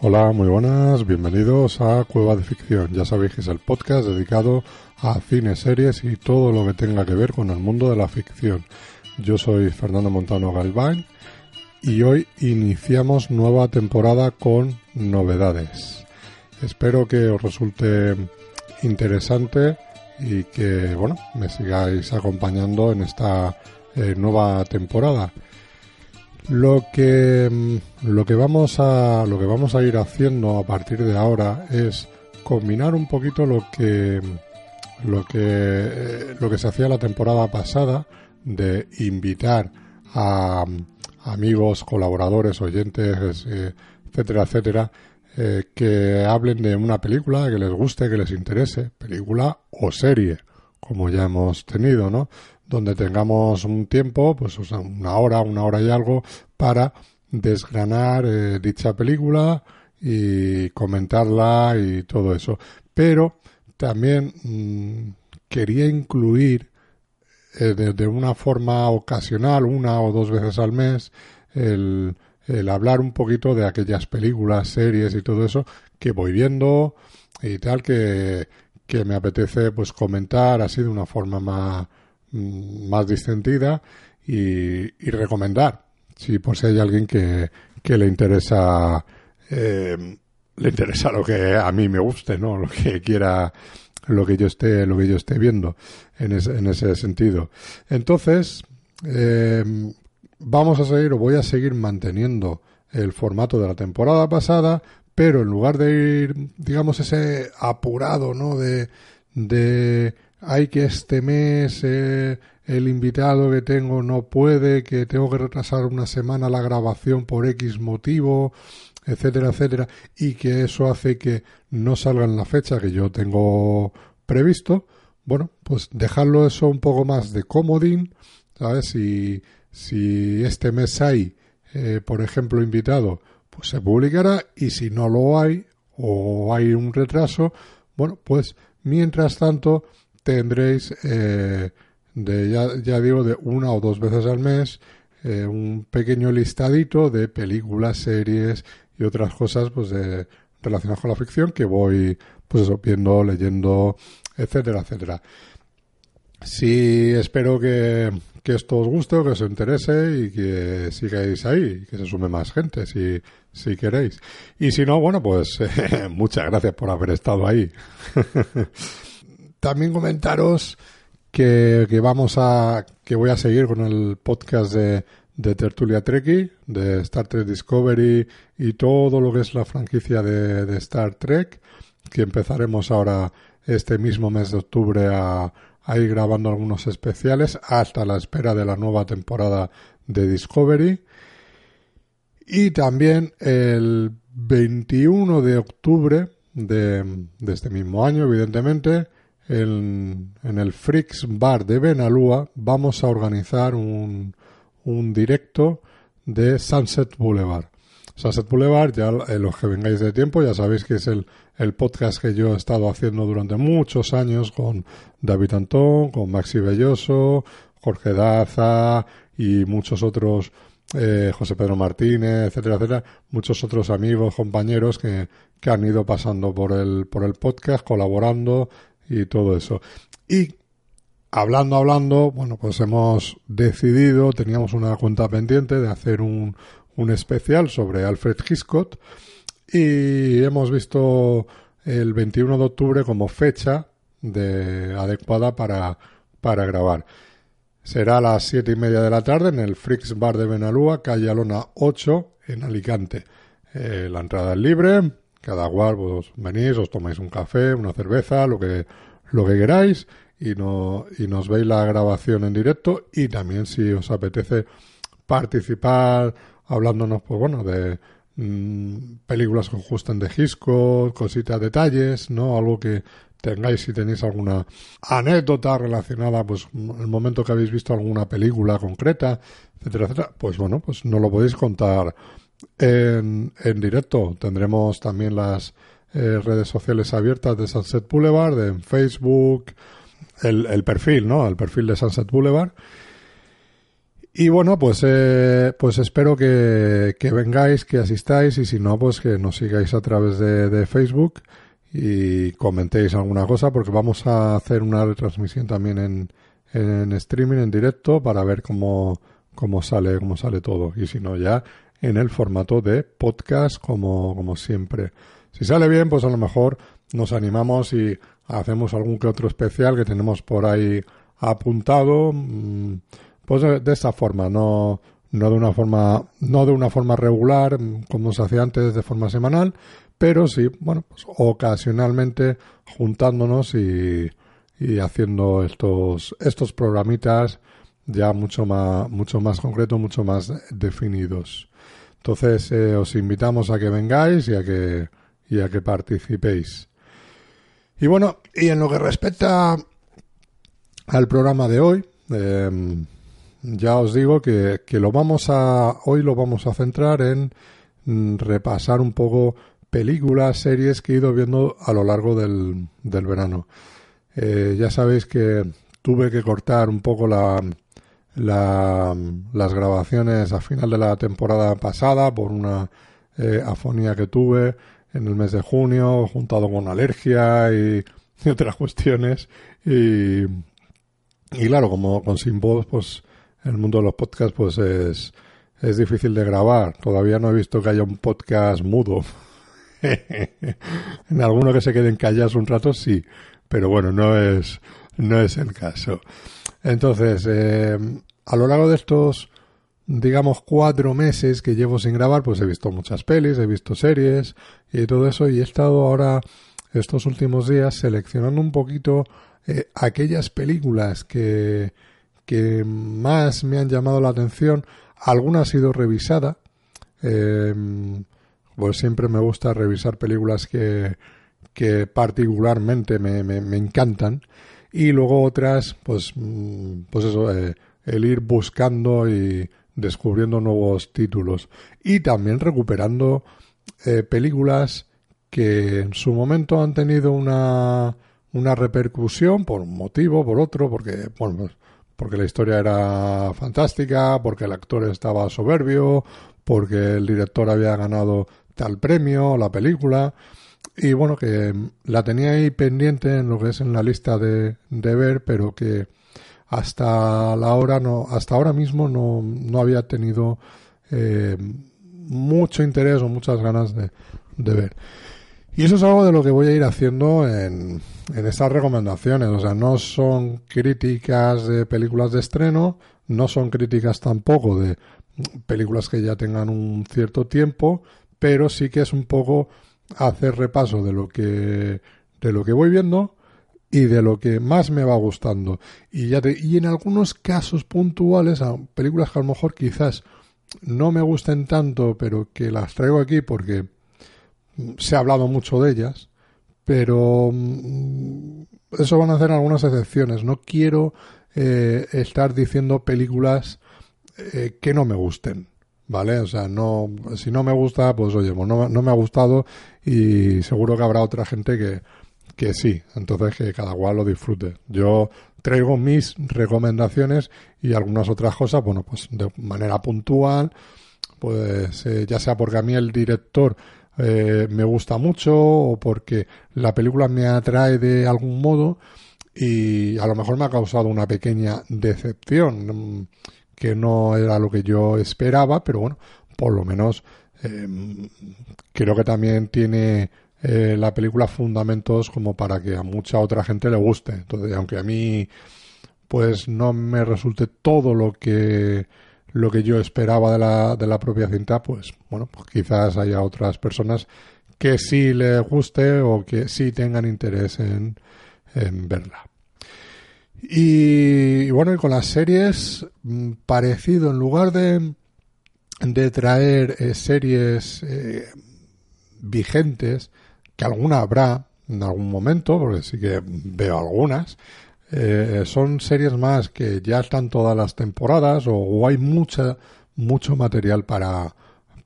Hola, muy buenas, bienvenidos a Cueva de Ficción. Ya sabéis que es el podcast dedicado a cine, series y todo lo que tenga que ver con el mundo de la ficción. Yo soy Fernando Montano Galván y hoy iniciamos nueva temporada con novedades. Espero que os resulte interesante y que, bueno, me sigáis acompañando en esta eh, nueva temporada. Lo que, mm, lo que vamos a lo que vamos a ir haciendo a partir de ahora es combinar un poquito lo que lo que eh, lo que se hacía la temporada pasada de invitar a, amigos, colaboradores, oyentes, eh, etcétera, etcétera, eh, que hablen de una película que les guste, que les interese, película o serie, como ya hemos tenido, ¿no? Donde tengamos un tiempo, pues una hora, una hora y algo, para desgranar eh, dicha película y comentarla y todo eso. Pero también mm, quería incluir eh, de, una forma ocasional, una o dos veces al mes, el, el hablar un poquito de aquellas películas, series y todo eso que voy viendo y tal que, que me apetece pues comentar así de una forma más más distendida y, recomendar, si por si hay alguien que, que le interesa eh, le interesa lo que a mí me guste, ¿no? Lo que quiera, lo que yo esté, lo que yo esté viendo en ese, en ese sentido. Entonces, eh, vamos a seguir o voy a seguir manteniendo el formato de la temporada pasada, pero en lugar de ir, digamos, ese apurado, ¿no? De, de hay que este mes eh, el invitado que tengo no puede, que tengo que retrasar una semana la grabación por X motivo, etcétera, etcétera, y que eso hace que no salga en la fecha que yo tengo previsto, bueno, pues dejarlo eso un poco más de comodín, ¿sabes? Si, si este mes hay, eh, por ejemplo, invitado, pues se publicará, y si no lo hay, o hay un retraso, bueno, pues mientras tanto, tendréis, eh, de, ya, ya, digo, de una o dos veces al mes, eh, un pequeño listadito de películas, series y otras cosas pues de, relacionadas con la ficción que voy pues viendo, leyendo, etcétera, etcétera. Sí, espero que, que esto os guste que os interese y que sigáis ahí, que se sume más gente si, si queréis. Y si no, bueno, pues muchas gracias por haber estado ahí. también comentaros que, vamos a que voy a seguir con el podcast de, de Tertulia Trekkie, de Star Trek Discovery y todo lo que es la franquicia de, de Star Trek, que empezaremos ahora este mismo mes de octubre a, a, ir grabando algunos especiales hasta la espera de la nueva temporada de Discovery. Y también el 21 de octubre de, de este mismo año, evidentemente, en, el Freaks Bar de Benalúa vamos a organizar un, un directo de Sunset Boulevard. Sunset Boulevard, ya eh, los que vengáis de tiempo, ya sabéis que es el, el podcast que yo he estado haciendo durante muchos años con David Antón, con Maxi Belloso, Jorge Daza y muchos otros, eh, José Pedro Martínez, etcétera, etcétera, muchos otros amigos, compañeros que, que han ido pasando por el, por el podcast, colaborando, y todo eso. Y hablando, hablando, bueno, pues hemos decidido, teníamos una cuenta pendiente de hacer un, un especial sobre Alfred Hitchcock y hemos visto el 21 de octubre como fecha de, adecuada para, para grabar. Será a las siete y media de la tarde en el Freaks Bar de Benalúa, calle Alona 8, en Alicante. Eh, la entrada es libre, cada cual vos venís, os tomáis un café, una cerveza, lo que, lo que queráis y, no, y nos veis la grabación en directo y también si os apetece participar hablándonos, pues bueno, de mm, películas que os de Gisco, cositas, detalles, ¿no? Algo que tengáis si tenéis alguna anécdota relacionada, pues el momento que habéis visto alguna película concreta, etcétera, etcétera, pues bueno, pues no lo podéis contar en, en directo. Tendremos también las eh, redes sociales abiertas de Sunset Boulevard, en Facebook, el, el, perfil, ¿no? El perfil de Sunset Boulevard. Y bueno, pues, eh, pues espero que, que, vengáis, que asistáis y si no, pues que nos sigáis a través de, de, Facebook y comentéis alguna cosa porque vamos a hacer una retransmisión también en, en streaming, en directo, para ver cómo, cómo sale, cómo sale todo. Y si no, ya en el formato de podcast como, como siempre. Si sale bien, pues a lo mejor nos animamos y hacemos algún que otro especial que tenemos por ahí apuntado, mm, pues de esta forma, no, no de una forma, no de una forma regular, mm, como se hacía antes de forma semanal, pero sí, bueno, pues ocasionalmente juntándonos y, y haciendo estos, estos programitas ya mucho más, mucho más concretos, mucho más definidos. Entonces, eh, os invitamos a que vengáis y a que, y a que participéis. Y bueno, y en lo que respecta al programa de hoy, em, ya os digo que, que, lo vamos a, hoy lo vamos a centrar en mm, repasar un poco películas, series que he ido viendo a lo largo del, del verano. Eh, ya sabéis que tuve que cortar un poco la, la, las grabaciones a final de la temporada pasada por una eh, afonía que tuve en el mes de junio, juntado con alergia y, otras cuestiones. Y, y claro, como con sin voz, pues el mundo de los podcasts pues es, es difícil de grabar. Todavía no he visto que haya un podcast mudo. en alguno que se queden callados un rato, sí. Pero bueno, no es, no es el caso. Entonces, eh, a lo largo de estos, digamos, cuatro meses que llevo sin grabar, pues he visto muchas pelis, he visto series y todo eso, y he estado ahora, estos últimos días, seleccionando un poquito eh, aquellas películas que, que más me han llamado la atención. Alguna ha sido revisada. Eh, pues siempre me gusta revisar películas que, que particularmente me, me, me encantan. Y luego otras, pues, mm, pues eso, eh, el ir buscando y descubriendo nuevos títulos y también recuperando eh, películas que en su momento han tenido una, una repercusión por un motivo, por otro, porque, bueno, porque la historia era fantástica, porque el actor estaba soberbio, porque el director había ganado tal premio, la película, y bueno, que la tenía ahí pendiente en lo que es en la lista de, de ver, pero que hasta la hora no, hasta ahora mismo no, no había tenido eh, mucho interés o muchas ganas de, de, ver. Y eso es algo de lo que voy a ir haciendo en, en estas recomendaciones. O sea, no son críticas de películas de estreno, no son críticas tampoco de películas que ya tengan un cierto tiempo, pero sí que es un poco hacer repaso de lo que de lo que voy viendo y de lo que más me va gustando. Y, ya y en algunos casos puntuales, películas que a lo mejor quizás no me gusten tanto, pero que las traigo aquí porque se ha hablado mucho de ellas, pero mm, eso van a hacer algunas excepciones. No quiero eh, estar diciendo películas eh, que no me gusten. ¿Vale? O sea, no, si no me gusta, pues oye, pues no, no me ha gustado y seguro que habrá otra gente que, que sí, entonces que cada cual lo disfrute. Yo traigo mis recomendaciones y algunas otras cosas, bueno, pues de manera puntual, pues eh, ya sea porque a mí el director eh, me gusta mucho o porque la película me atrae de algún modo y a lo mejor me ha causado una pequeña decepción mm, que no era lo que yo esperaba, pero bueno, por lo menos eh, creo que también tiene eh, la película fundamentos como para que a mucha otra gente le guste. Entonces, aunque a mí pues no me resulte todo lo que lo que yo esperaba de la, de la propia cinta, pues bueno, pues quizás haya otras personas que sí les guste o que sí tengan interés en, en verla. Y, bueno, y con las series, mm, parecido, en lugar de, de traer eh, series eh, vigentes, que alguna habrá en algún momento, porque sí que veo algunas, eh, son series más que ya están todas las temporadas o, hay mucha, mucho material para,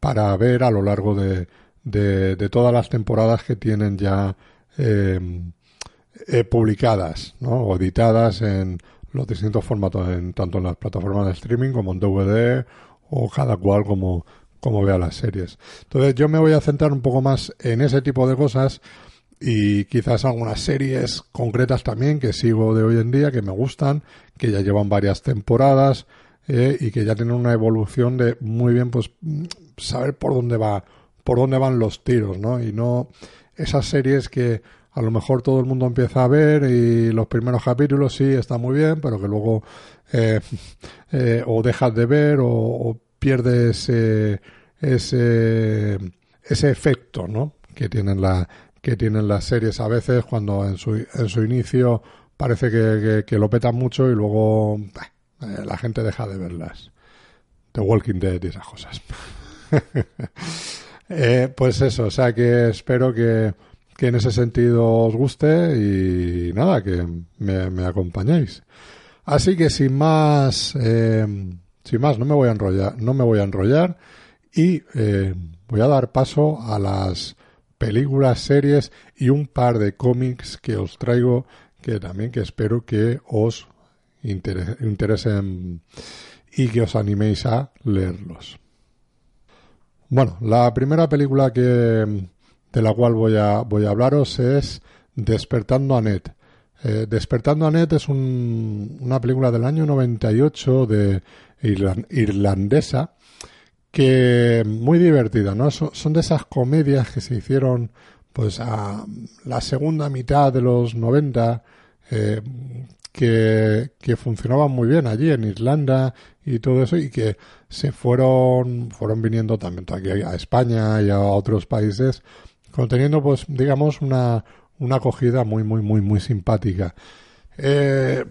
para ver a lo largo de, de, todas las temporadas que tienen ya em, eh, publicadas ¿no? o editadas en los distintos formatos, en, tanto en las plataformas de streaming como en DVD o cada cual como, como vea las series. Entonces yo me voy a centrar un poco más en ese tipo de cosas y quizás algunas series concretas también que sigo de hoy en día que me gustan, que ya llevan varias temporadas eh, y que ya tienen una evolución de muy bien pues saber por dónde va por dónde van los tiros, ¿no? Y no esas series que a lo mejor todo el mundo empieza a ver y los primeros capítulos sí está muy bien, pero que luego eh, eh, o dejas de ver o, pierdes ese, ese ese efecto, ¿no? Que tienen la que tienen las series a veces cuando en su, en su inicio parece que, lo petan mucho y luego eh, la gente deja de verlas. The Walking Dead y esas cosas. Eh, pues eso, o sea que espero que, que, en ese sentido os guste y nada, que me, me acompañéis. Así que sin más, eh, sin más, no me voy a enrollar, no me voy a enrollar y voy a dar paso a las películas, series y un par de cómics que os traigo que también que espero que os interesen y que os animéis a leerlos. Bueno, la primera película que de la cual voy a voy a hablaros es Despertando a Ned. Eh, Despertando a Ned es una película del año 98 de irlandesa que muy divertida, ¿no? Son, de esas comedias que se hicieron pues a la segunda mitad de los 90 eh, que, que, funcionaban muy bien allí en Irlanda y todo eso y que se fueron fueron viniendo también aquí a España y a otros países conteniendo pues digamos una, una acogida muy muy muy muy simpática eh,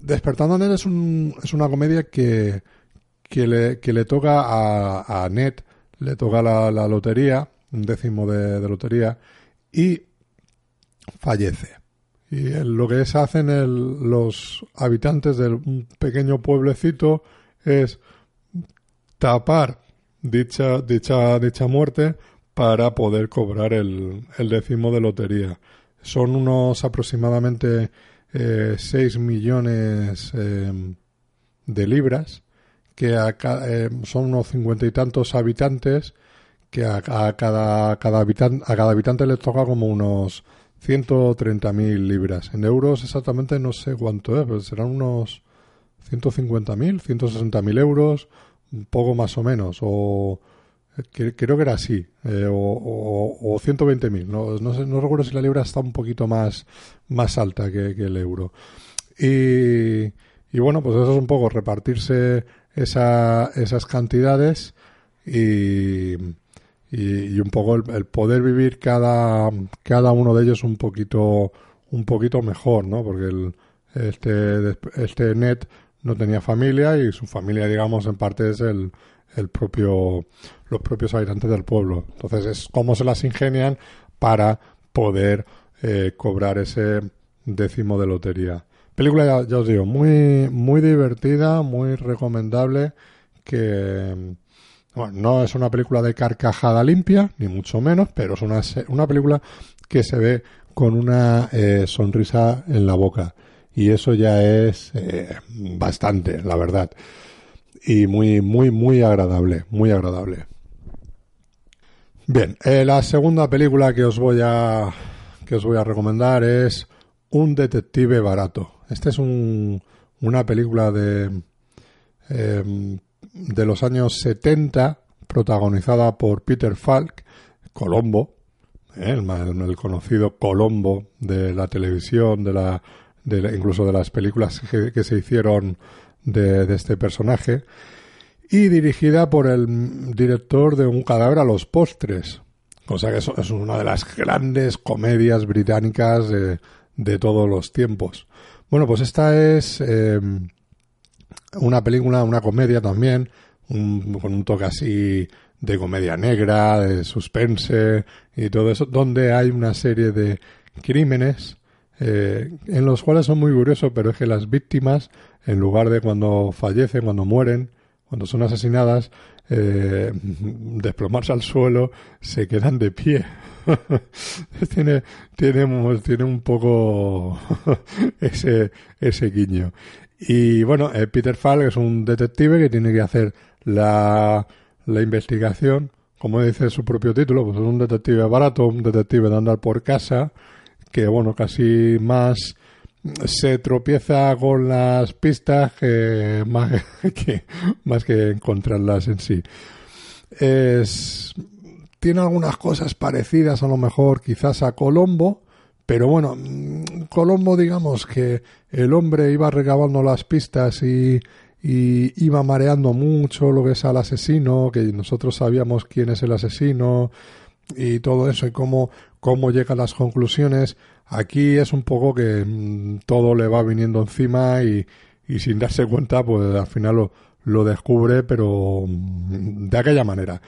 Despertando en él es, un, es una comedia que le, toca a, a Ned, le toca la, la lotería, un décimo de, lotería, y fallece. Y lo que hacen los habitantes de un pequeño pueblecito es tapar dicha, dicha, dicha muerte para poder cobrar el, el décimo de lotería. Son unos aproximadamente eh, 6 millones eh, de libras que eh, son unos cincuenta y tantos habitantes que a, cada, cada habitante, a cada habitante les toca como unos 130.000 libras. En euros exactamente no sé cuánto es, pero serán unos 150.000, 160.000 euros, un poco más o menos, o creo que era así, eh, o, o, o 120.000. No, no, sé, no recuerdo si la libra está un poquito más, más alta que, el euro. Y, y bueno, pues eso es un poco repartirse esa, esas cantidades y, y, un poco el, poder vivir cada, cada uno de ellos un poquito, un poquito mejor, ¿no? Porque el, este, este net no tenía familia y su familia, digamos, en parte es el, el propio, los propios habitantes del pueblo. Entonces es cómo se las ingenian para poder eh, cobrar ese décimo de lotería. Película, ya, os digo, muy, muy divertida, muy recomendable, que bueno, no es una película de carcajada limpia, ni mucho menos, pero es una, una película que se ve con una eh, sonrisa en la boca. Y eso ya es eh, bastante, la verdad. Y muy, muy, muy agradable, muy agradable. Bien, eh, la segunda película que os voy a que os voy a recomendar es Un detective barato. Esta es un, una película de, em, de los años 70, protagonizada por Peter Falk, Colombo, ¿eh? el, conocido Colombo de la televisión, de la, de incluso de las películas que, se hicieron de, este personaje, y dirigida por el director de Un cadáver a los postres, cosa que es, una de las grandes comedias británicas de, todos los tiempos. Bueno, pues esta es em, una película, una comedia también, con un toque así de comedia negra, de suspense y todo eso, donde hay una serie de crímenes eh, en los cuales son muy curiosos, pero es que las víctimas, en lugar de cuando fallecen, cuando mueren, cuando son asesinadas, eh, desplomarse al suelo, se quedan de pie. tiene, tiene, tiene un poco ese, ese guiño. Y bueno, eh, Peter Falk es un detective que tiene que hacer la, la investigación, como dice su propio título, pues es un detective barato, un detective de andar por casa, que bueno, casi más se tropieza con las pistas que más que, más que encontrarlas en sí. Es, tiene algunas cosas parecidas a lo mejor quizás a Colombo, pero bueno, Colombo digamos que el hombre iba recabando las pistas y, y iba mareando mucho lo que es al asesino, que nosotros sabíamos quién es el asesino y todo eso y cómo, cómo llega a las conclusiones. Aquí es un poco que mm, todo le va viniendo encima y, sin darse cuenta, pues al final lo, lo descubre, pero mm, de aquella manera.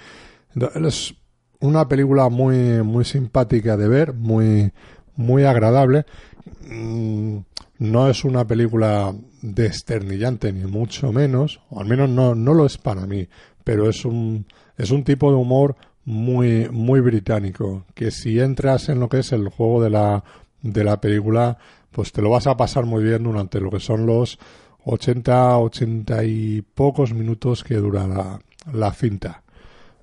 Es una película muy, muy simpática de ver, muy, muy agradable. Mm, no es una película desternillante, ni mucho menos, o al menos no, no lo es para mí, pero es un, es un tipo de humor muy, muy británico, que si entras en lo que es el juego de la, de la película, pues te lo vas a pasar muy bien durante lo que son los 80, 80 y pocos minutos que dura la, la cinta.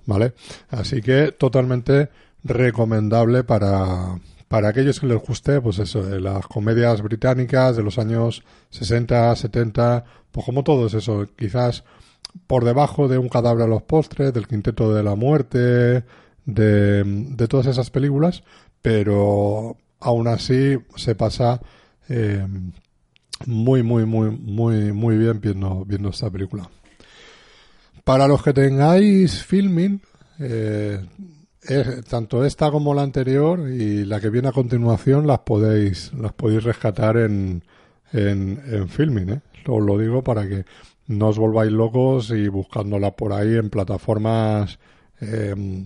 ¿Vale? Así que totalmente recomendable para, para aquellos que les guste, pues eso, las comedias británicas de los años 60, 70, pues como todo es eso, quizás por debajo de un cadáver a los postres, del quinteto de la muerte, de, de todas esas películas, pero aún así se pasa eh, muy, muy, muy, muy, muy bien viendo, viendo esta película. Para los que tengáis filming, eh, tanto esta como la anterior y la que viene a continuación las podéis, las podéis rescatar en, en, en filming, ¿eh? Os lo digo para que no os volváis locos y buscándola por ahí en plataformas em,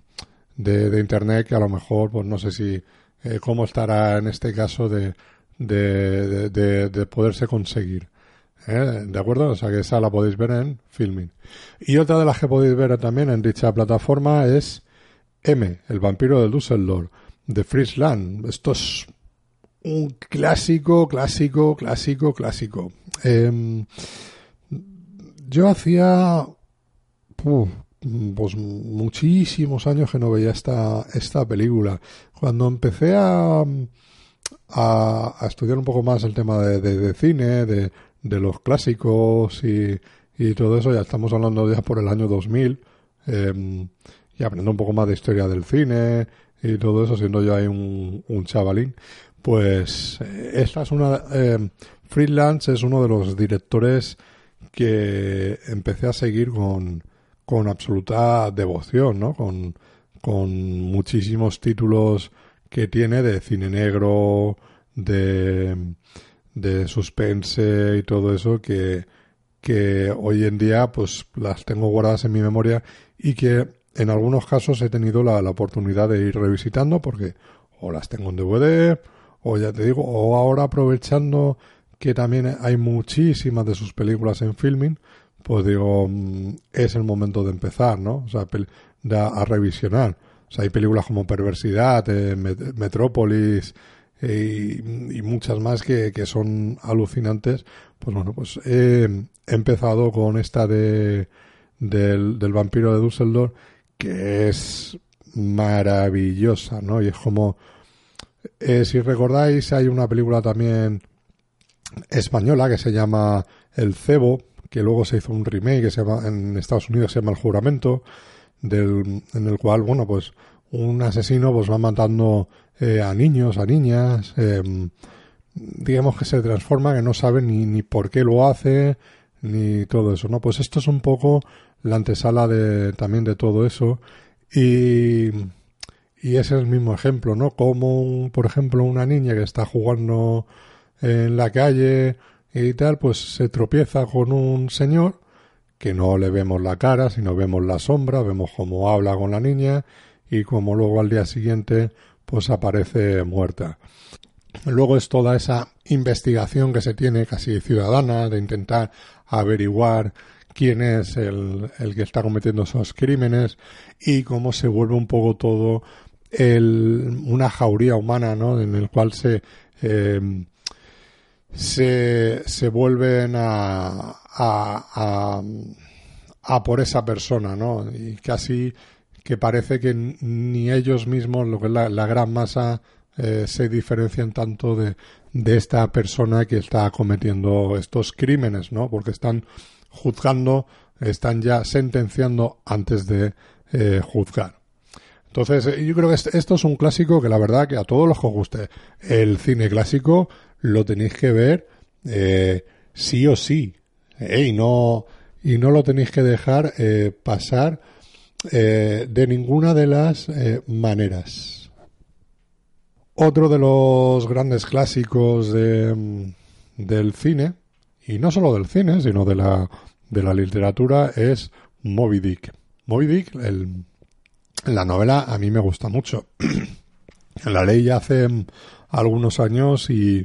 de, de, internet que a lo mejor, pues no sé si eh, cómo estará en este caso de, de, de, de poderse conseguir. ¿eh? ¿De acuerdo? O sea que esa la podéis ver en Filming. Y otra de las que podéis ver también en dicha plataforma es M, el vampiro de Dusseldorf, de Friesland. Esto es un clásico, clásico, clásico, clásico. Eh, yo hacía pues muchísimos años que no veía esta, esta película. Cuando empecé a, a, estudiar un poco más el tema de, de, cine, de, de, los clásicos y, y, todo eso, ya estamos hablando ya por el año 2000, eh, y aprendiendo un poco más de historia del cine y todo eso, siendo yo ahí un, un chavalín, pues eh, esta es una... Eh, Freelance es uno de los directores que empecé a seguir con, con absoluta devoción, ¿no? Con, con muchísimos títulos que tiene de cine negro, de, de suspense y todo eso que, que hoy en día pues las tengo guardadas en mi memoria y que en algunos casos he tenido la, la oportunidad de ir revisitando porque o las tengo en DVD o ya te digo, o ahora aprovechando que también hay muchísimas de sus películas en filming, pues digo, mm, es el momento de empezar, ¿no? O sea, a, revisionar. O sea, hay películas como Perversidad, eh, Metrópolis y, muchas más que, que, son alucinantes. Pues bueno, pues he, empezado con esta de del, del vampiro de Düsseldorf, que es maravillosa, ¿no? Y es como, eh, si recordáis, hay una película también española que se llama El Cebo, que luego se hizo un remake que se llama, en Estados Unidos se llama El Juramento, del, en el cual, bueno, pues un asesino pues va matando eh, a niños, a niñas, em, digamos que se transforma, que no sabe ni, ni por qué lo hace, ni todo eso, ¿no? Pues esto es un poco la antesala de, también de todo eso y, y es el mismo ejemplo, ¿no? Como, por ejemplo, una niña que está jugando en la calle y tal, pues se tropieza con un señor que no le vemos la cara, sino vemos la sombra, vemos cómo habla con la niña y como luego al día siguiente pues aparece muerta. Luego es toda esa investigación que se tiene casi ciudadana de intentar averiguar quién es el, el que está cometiendo esos crímenes y cómo se vuelve un poco todo el, una jauría humana, ¿no? En el cual se, eh, se, se vuelven a, a, a, por esa persona, ¿no? Y casi que parece que ni ellos mismos, lo que es la, gran masa, eh, se diferencian tanto de, de esta persona que está cometiendo estos crímenes, ¿no? Porque están juzgando, están ya sentenciando antes de eh, juzgar. Entonces, yo creo que esto es un clásico que la verdad que a todos los que os guste el cine clásico lo tenéis que ver eh, sí o sí. y, no, y no lo tenéis que dejar pasar de ninguna de las maneras. Otro de los grandes clásicos de, del cine, y no solo del cine, sino de la, de la literatura, es Moby Dick. Moby Dick, el, la novela a mí me gusta mucho. la leí hace algunos años y,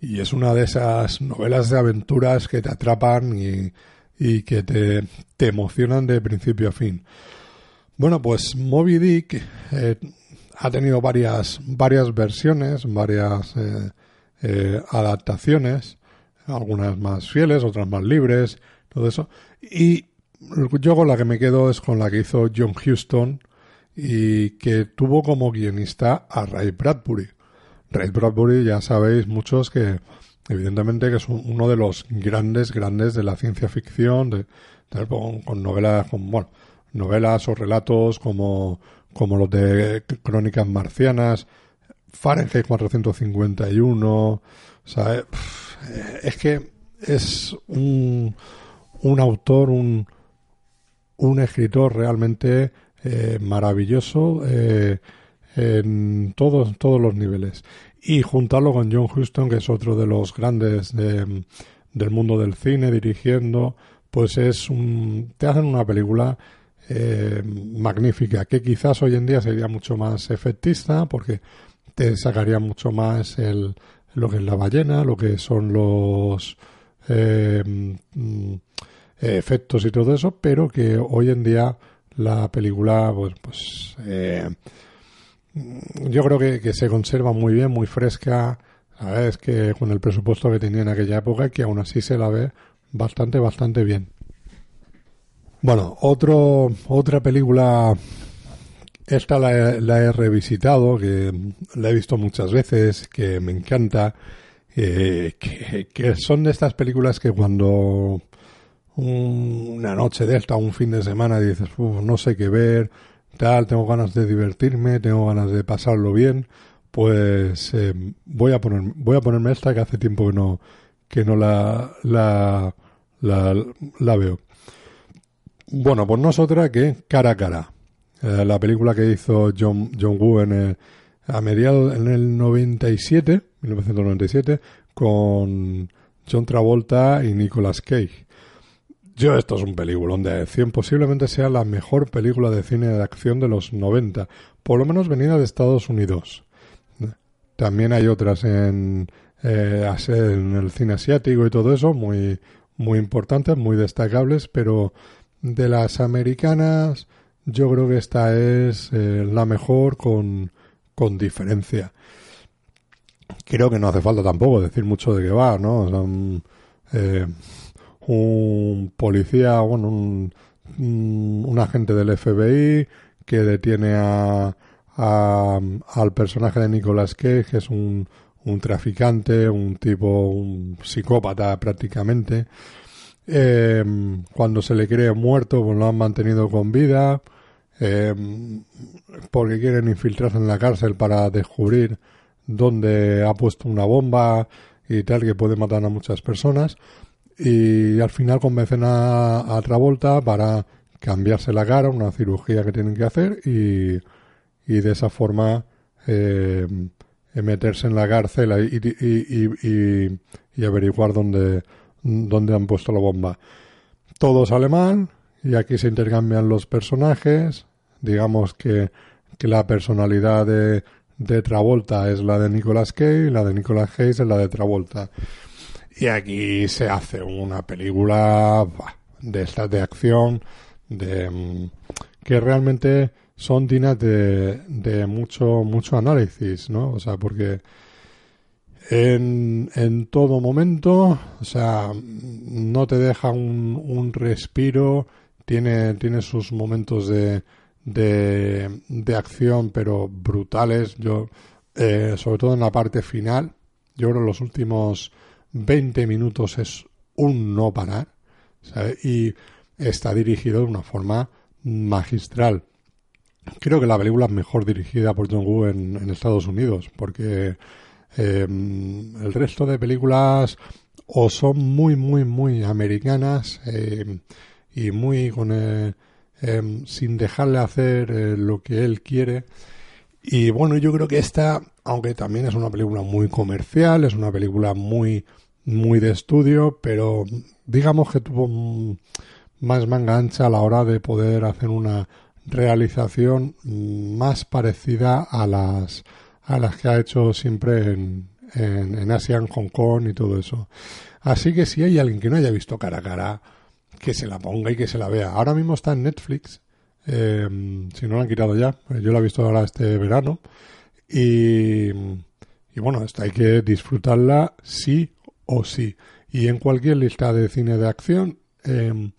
y, es una de esas novelas de aventuras que te atrapan y, que te, te, emocionan de principio a fin. Bueno, pues Moby Dick eh, ha tenido varias, varias versiones, varias eh, eh, adaptaciones, algunas más fieles, otras más libres, todo eso. Y yo con la que me quedo es con la que hizo John Huston, y que tuvo como guionista a Ray Bradbury. Ray Bradbury ya sabéis muchos que evidentemente que es uno de los grandes grandes de la ciencia ficción de, con, novelas con bueno novelas o relatos como como los de Crónicas Marcianas, Fahrenheit 451, o sea, es que es un, un autor, un, un escritor realmente eh, maravilloso eh, en todos, todos los niveles. Y juntarlo con John Huston, que es otro de los grandes del mundo del cine, dirigiendo, pues es un, te hacen una película eh, magnífica, que quizás hoy en día sería mucho más efectista, porque te sacaría mucho más el, lo que es la ballena, lo que son los mm, efectos y todo eso, pero que hoy en día la película, pues, pues eh, yo creo que, se conserva muy bien, muy fresca. Es que con el presupuesto que tenía en aquella época, que aún así se la ve bastante, bastante bien. Bueno, otro, otra película, esta la, he revisitado, que la he visto muchas veces, que me encanta, eh, que, son de estas películas que cuando una noche de esta, un fin de semana, dices, no sé qué ver, tal, tengo ganas de divertirme, tengo ganas de pasarlo bien, pues eh, voy a poner, voy a ponerme esta que hace tiempo que no, que no la, la, la, veo. Bueno, pues no es otra que Cara a Cara, eh, la película que hizo John, John Woo en a mediados en el 97, 1997, con John Travolta y Nicolas Cage. Yo, esto es un peliculón de acción. Posiblemente sea la mejor película de cine de acción de los 90. Por lo menos venida de Estados Unidos. También hay otras en, eh, en el cine asiático y todo eso, muy, muy importantes, muy destacables, pero de las americanas, yo creo que esta es eh, la mejor con, con diferencia. Creo que no hace falta tampoco decir mucho de qué va, ¿no? Son, eh, un policía, bueno, un, agente del FBI que detiene a, al personaje de Nicolas Cage, que es un, un traficante, un tipo, un psicópata prácticamente. Em, cuando se le cree muerto, pues lo han mantenido con vida, em, porque quieren infiltrarse en la cárcel para descubrir dónde ha puesto una bomba y tal que puede matar a muchas personas y al final convencen a, Travolta para cambiarse la cara, una cirugía que tienen que hacer y, y de esa forma eh, meterse en la cárcel y, averiguar dónde, dónde han puesto la bomba. Todo sale mal y aquí se intercambian los personajes. Digamos que, que la personalidad de, de Travolta es la de Nicolas Cage y la de Nicolas Cage es la de Travolta. Y aquí se hace una película de estas de acción de mm, que realmente son dignas de, mucho análisis, ¿no? O sea, porque en, en todo momento, o sea, no te deja un, un respiro, tiene, tiene sus momentos de, de, acción, pero brutales. Yo, eh, sobre todo en la parte final, yo creo los últimos 20 minutos es un no parar. Y está dirigido de una forma magistral. Creo que la película es mejor dirigida por John Woo en, Estados Unidos, porque em, el resto de películas o son muy, muy, muy americanas em, y muy con eh, Em, sin dejarle hacer eh, lo que él quiere. Y bueno, yo creo que esta, aunque también es una película muy comercial, es una película muy, muy de estudio, pero digamos que tuvo más manga ancha a la hora de poder hacer una realización más parecida a las, a las que ha hecho siempre en, en, en Asia, en Hong Kong y todo eso. Así que si hay alguien que no haya visto cara a cara que se la ponga y que se la vea. Ahora mismo está en Netflix, eh, si no la han quitado ya, pues yo la he visto ahora este verano. Y, y bueno, esta hay que disfrutarla sí o sí. Y en cualquier lista de cine de acción, em,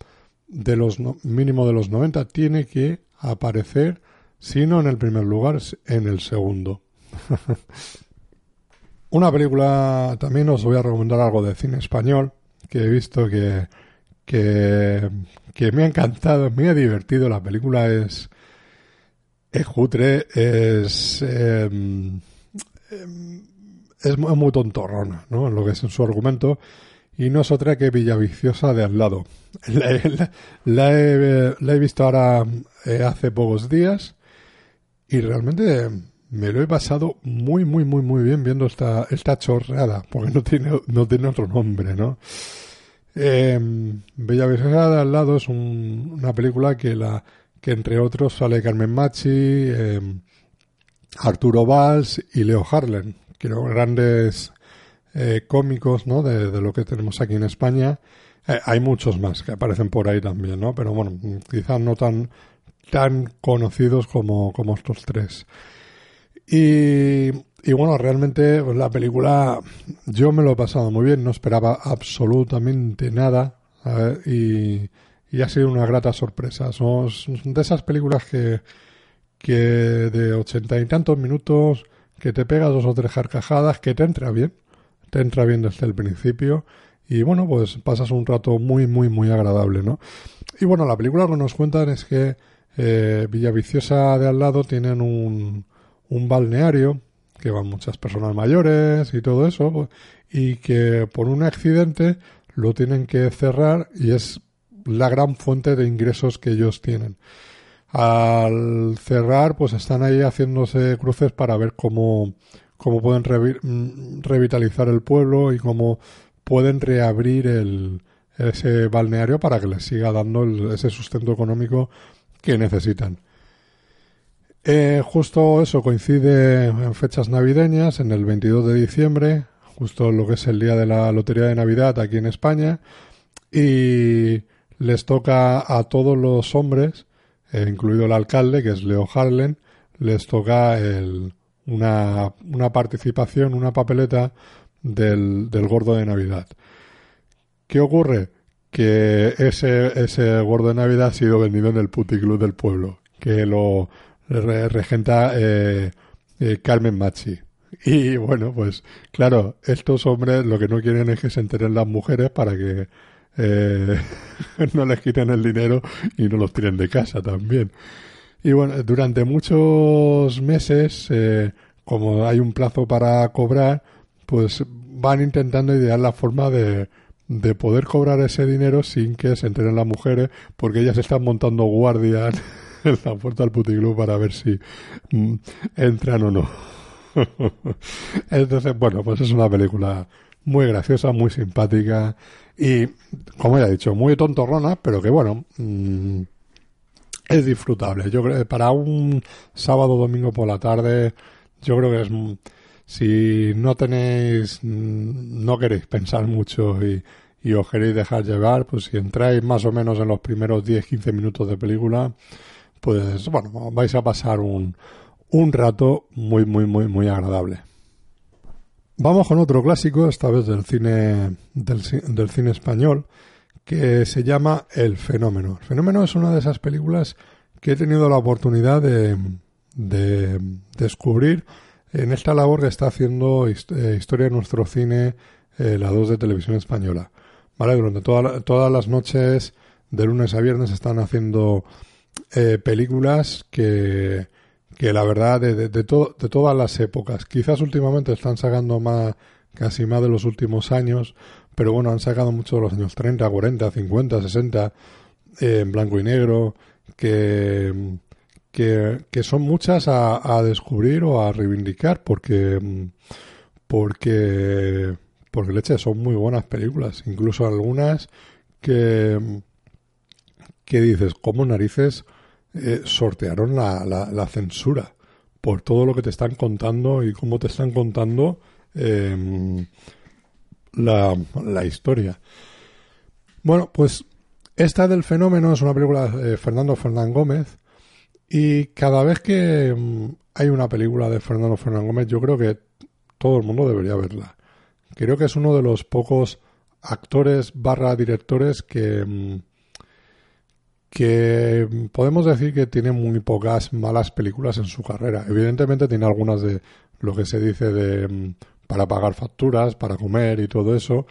de los mínimo de los 90, tiene que aparecer, si no en el primer lugar, en el segundo. Una película, también os voy a recomendar algo de cine español, que he visto que que, me ha encantado, me ha divertido. La película es, es es, em, em, es muy tontorrona, ¿no? Lo que es en su argumento. Y no es otra que Villaviciosa de al lado. La, he, visto ahora eh, hace pocos días y realmente me lo he pasado muy, muy, muy, muy bien viendo esta, esta chorreada, porque no tiene, no tiene otro nombre, ¿no? Eh, Bella de al lado es una película que la que entre otros sale Carmen Machi, em, Arturo Valls y Leo Harlen, eran grandes eh, cómicos ¿no? De, lo que tenemos aquí en España. Eh, hay muchos más que aparecen por ahí también, ¿no? Pero bueno, quizás no tan, tan conocidos como, como estos tres. Y y bueno, realmente pues, la película yo me lo he pasado muy bien, no esperaba absolutamente nada y, ha sido una grata sorpresa. Son de esas películas que, que de ochenta y tantos minutos, que te pegas dos o tres carcajadas, que te entra bien, te entra bien desde el principio y bueno, pues pasas un rato muy, muy, muy agradable, ¿no? Y bueno, la película lo que nos cuentan es que eh, Villaviciosa de al lado tienen un, un balneario que van muchas personas mayores y todo eso, pues, y que por un accidente lo tienen que cerrar y es la gran fuente de ingresos que ellos tienen. Al cerrar, pues están ahí haciéndose cruces para ver cómo, cómo pueden mm, revitalizar el pueblo y cómo pueden reabrir el, ese balneario para que les siga dando ese sustento económico que necesitan. Eh, justo eso coincide en fechas navideñas, en el 22 de diciembre, justo lo que es el día de la Lotería de Navidad aquí en España, y les toca a todos los hombres, eh, incluido el alcalde, que es Leo Harlen, les toca el, una, una, participación, una papeleta del, del gordo de Navidad. ¿Qué ocurre? Que ese, ese gordo de Navidad ha sido vendido en el puticlub del pueblo, que lo, regenta eh, eh, Carmen Machi. Y bueno, pues claro, estos hombres lo que no quieren es que se enteren las mujeres para que eh, no les quiten el dinero y no los tiren de casa también. Y bueno, durante muchos meses, como hay un plazo para cobrar, pues van intentando idear la forma de, de poder cobrar ese dinero sin que se enteren las mujeres, porque ellas están montando guardias en la puerta del puticlub para ver si mm, entran o no. Entonces, bueno, pues es una película muy graciosa, muy simpática y, como ya he dicho, muy tontorrona, pero que bueno, mm, es disfrutable. Yo creo para un sábado domingo por la tarde, yo creo que es si no tenéis, mm, no queréis pensar mucho y, y os queréis dejar llevar, pues si entráis más o menos en los primeros 10-15 minutos de película, pues bueno, vais a pasar un, un rato muy, muy, muy, muy agradable. Vamos con otro clásico, esta vez del cine, del, del, cine español, que se llama El Fenómeno. El Fenómeno es una de esas películas que he tenido la oportunidad de, de descubrir en esta labor que está haciendo eh, Historia de nuestro cine, eh, la 2 de Televisión Española. ¿Vale? Durante todas las noches, de lunes a viernes, están haciendo eh, películas que, que la verdad de, de, de, todas las épocas. Quizás últimamente están sacando más, casi más de los últimos años, pero bueno, han sacado mucho de los años 30, 40, 50, 60, eh, en blanco y negro, que, que, que son muchas a, a, descubrir o a reivindicar, porque, porque, porque leche, son muy buenas películas, incluso algunas que, que dices, ¿cómo narices? Eh, sortearon la, la, censura por todo lo que te están contando y cómo te están contando eh, la, la, historia. Bueno, pues esta del fenómeno es una película de Fernando Fernán Gómez y cada vez que um, hay una película de Fernando Fernán Gómez yo creo que todo el mundo debería verla. Creo que es uno de los pocos actores barra directores que, um, que podemos decir que tiene muy pocas malas películas en su carrera. Evidentemente tiene algunas de lo que se dice de mm, para pagar facturas, para comer y todo eso,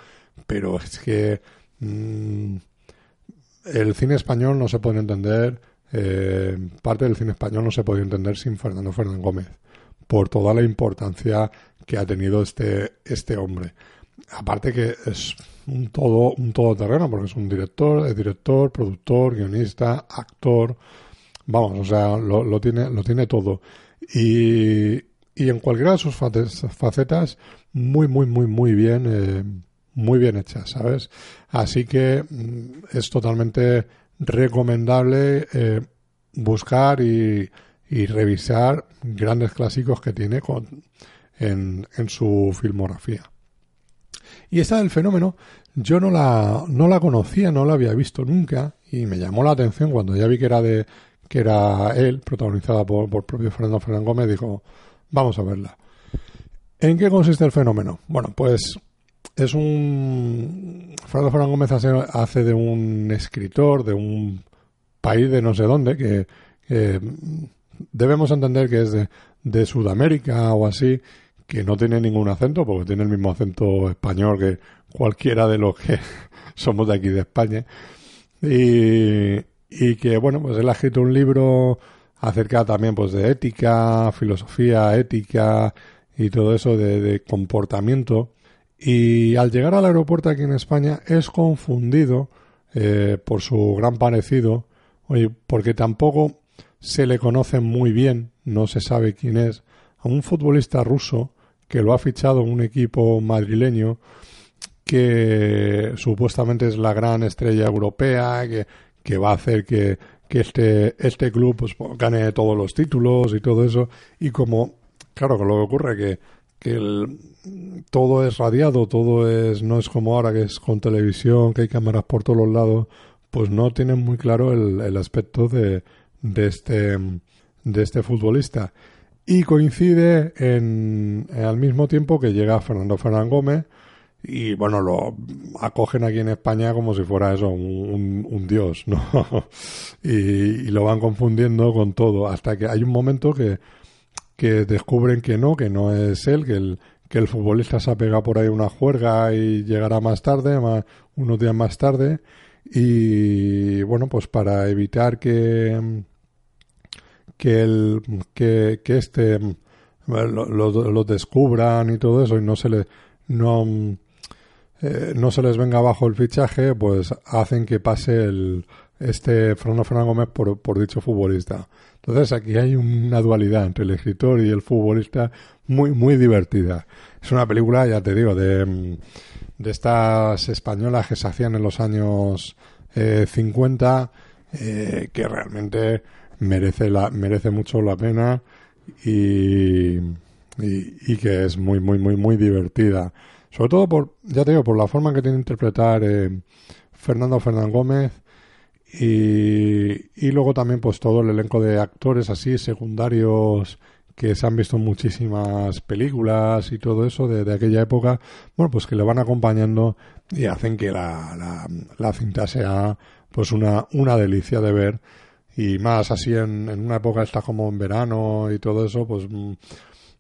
pero es que mmm, el cine español no se puede entender, eh, parte del cine español no se puede entender sin Fernando Fernández Gómez, por toda la importancia que ha tenido este, este hombre. Aparte que es un todo un todoterreno porque es un director, es director, productor, guionista, actor, vamos, o sea, lo, tiene lo tiene todo y, y en cualquiera de sus facetas muy muy muy muy bien eh, muy bien hechas, ¿sabes? Así que mm, es totalmente recomendable eh, buscar y, y, revisar grandes clásicos que tiene con, en, en su filmografía. Y esta del fenómeno yo no la, no la conocía, no la había visto nunca y me llamó la atención cuando ya vi que era de que era él, protagonizada por, por propio Fernando Fernández Gómez, dijo, vamos a verla. ¿En qué consiste el fenómeno? Bueno, pues es un... Fernando Fernández Gómez hace, hace, de un escritor de un país de no sé dónde, que, que debemos entender que es de, de Sudamérica o así, que no tiene ningún acento, porque tiene el mismo acento español que cualquiera de los que somos de aquí de España. Y, y que, bueno, pues él ha escrito un libro acerca también pues de ética, filosofía, ética y todo eso de, comportamiento. Y al llegar al aeropuerto aquí en España es confundido eh, por su gran parecido, porque tampoco se le conoce muy bien, no se sabe quién es, a un futbolista ruso que lo ha fichado un equipo madrileño que supuestamente es la gran estrella europea, que, que va a hacer que, que este, este club pues, gane todos los títulos y todo eso. Y como, claro, que lo que ocurre que, que el, todo es radiado, todo es, no es como ahora que es con televisión, que hay cámaras por todos los lados, pues no tienen muy claro el, el aspecto de, de este, de este futbolista y coincide en, en, al mismo tiempo que llega Fernando Fernán Gómez y bueno, lo acogen aquí en España como si fuera eso, un, un, un dios, ¿no? y, y, lo van confundiendo con todo, hasta que hay un momento que, que descubren que no, que no es él, que el, que el futbolista se ha pegado por ahí una juerga y llegará más tarde, más, unos días más tarde, y bueno, pues para evitar que que el que, que este lo, descubran y todo eso y no se le no eh, no se les venga abajo el fichaje pues hacen que pase el, este Fernando Fernán Gómez por, por dicho futbolista. Entonces aquí hay una dualidad entre el escritor y el futbolista muy, muy divertida. Es una película, ya te digo, de, de estas españolas que se hacían en los años eh, 50, eh, que realmente merece, la, merece mucho la pena y, y, que es muy, muy, muy, muy divertida. Sobre todo por, ya te digo, por la forma que tiene de interpretar eh, Fernando Fernán Gómez y, y luego también pues todo el elenco de actores así secundarios que se han visto muchísimas películas y todo eso de, aquella época, bueno, pues que le van acompañando y hacen que la, la, la cinta sea pues una, una delicia de ver y más así en, en una época está como en verano y todo eso, pues mm,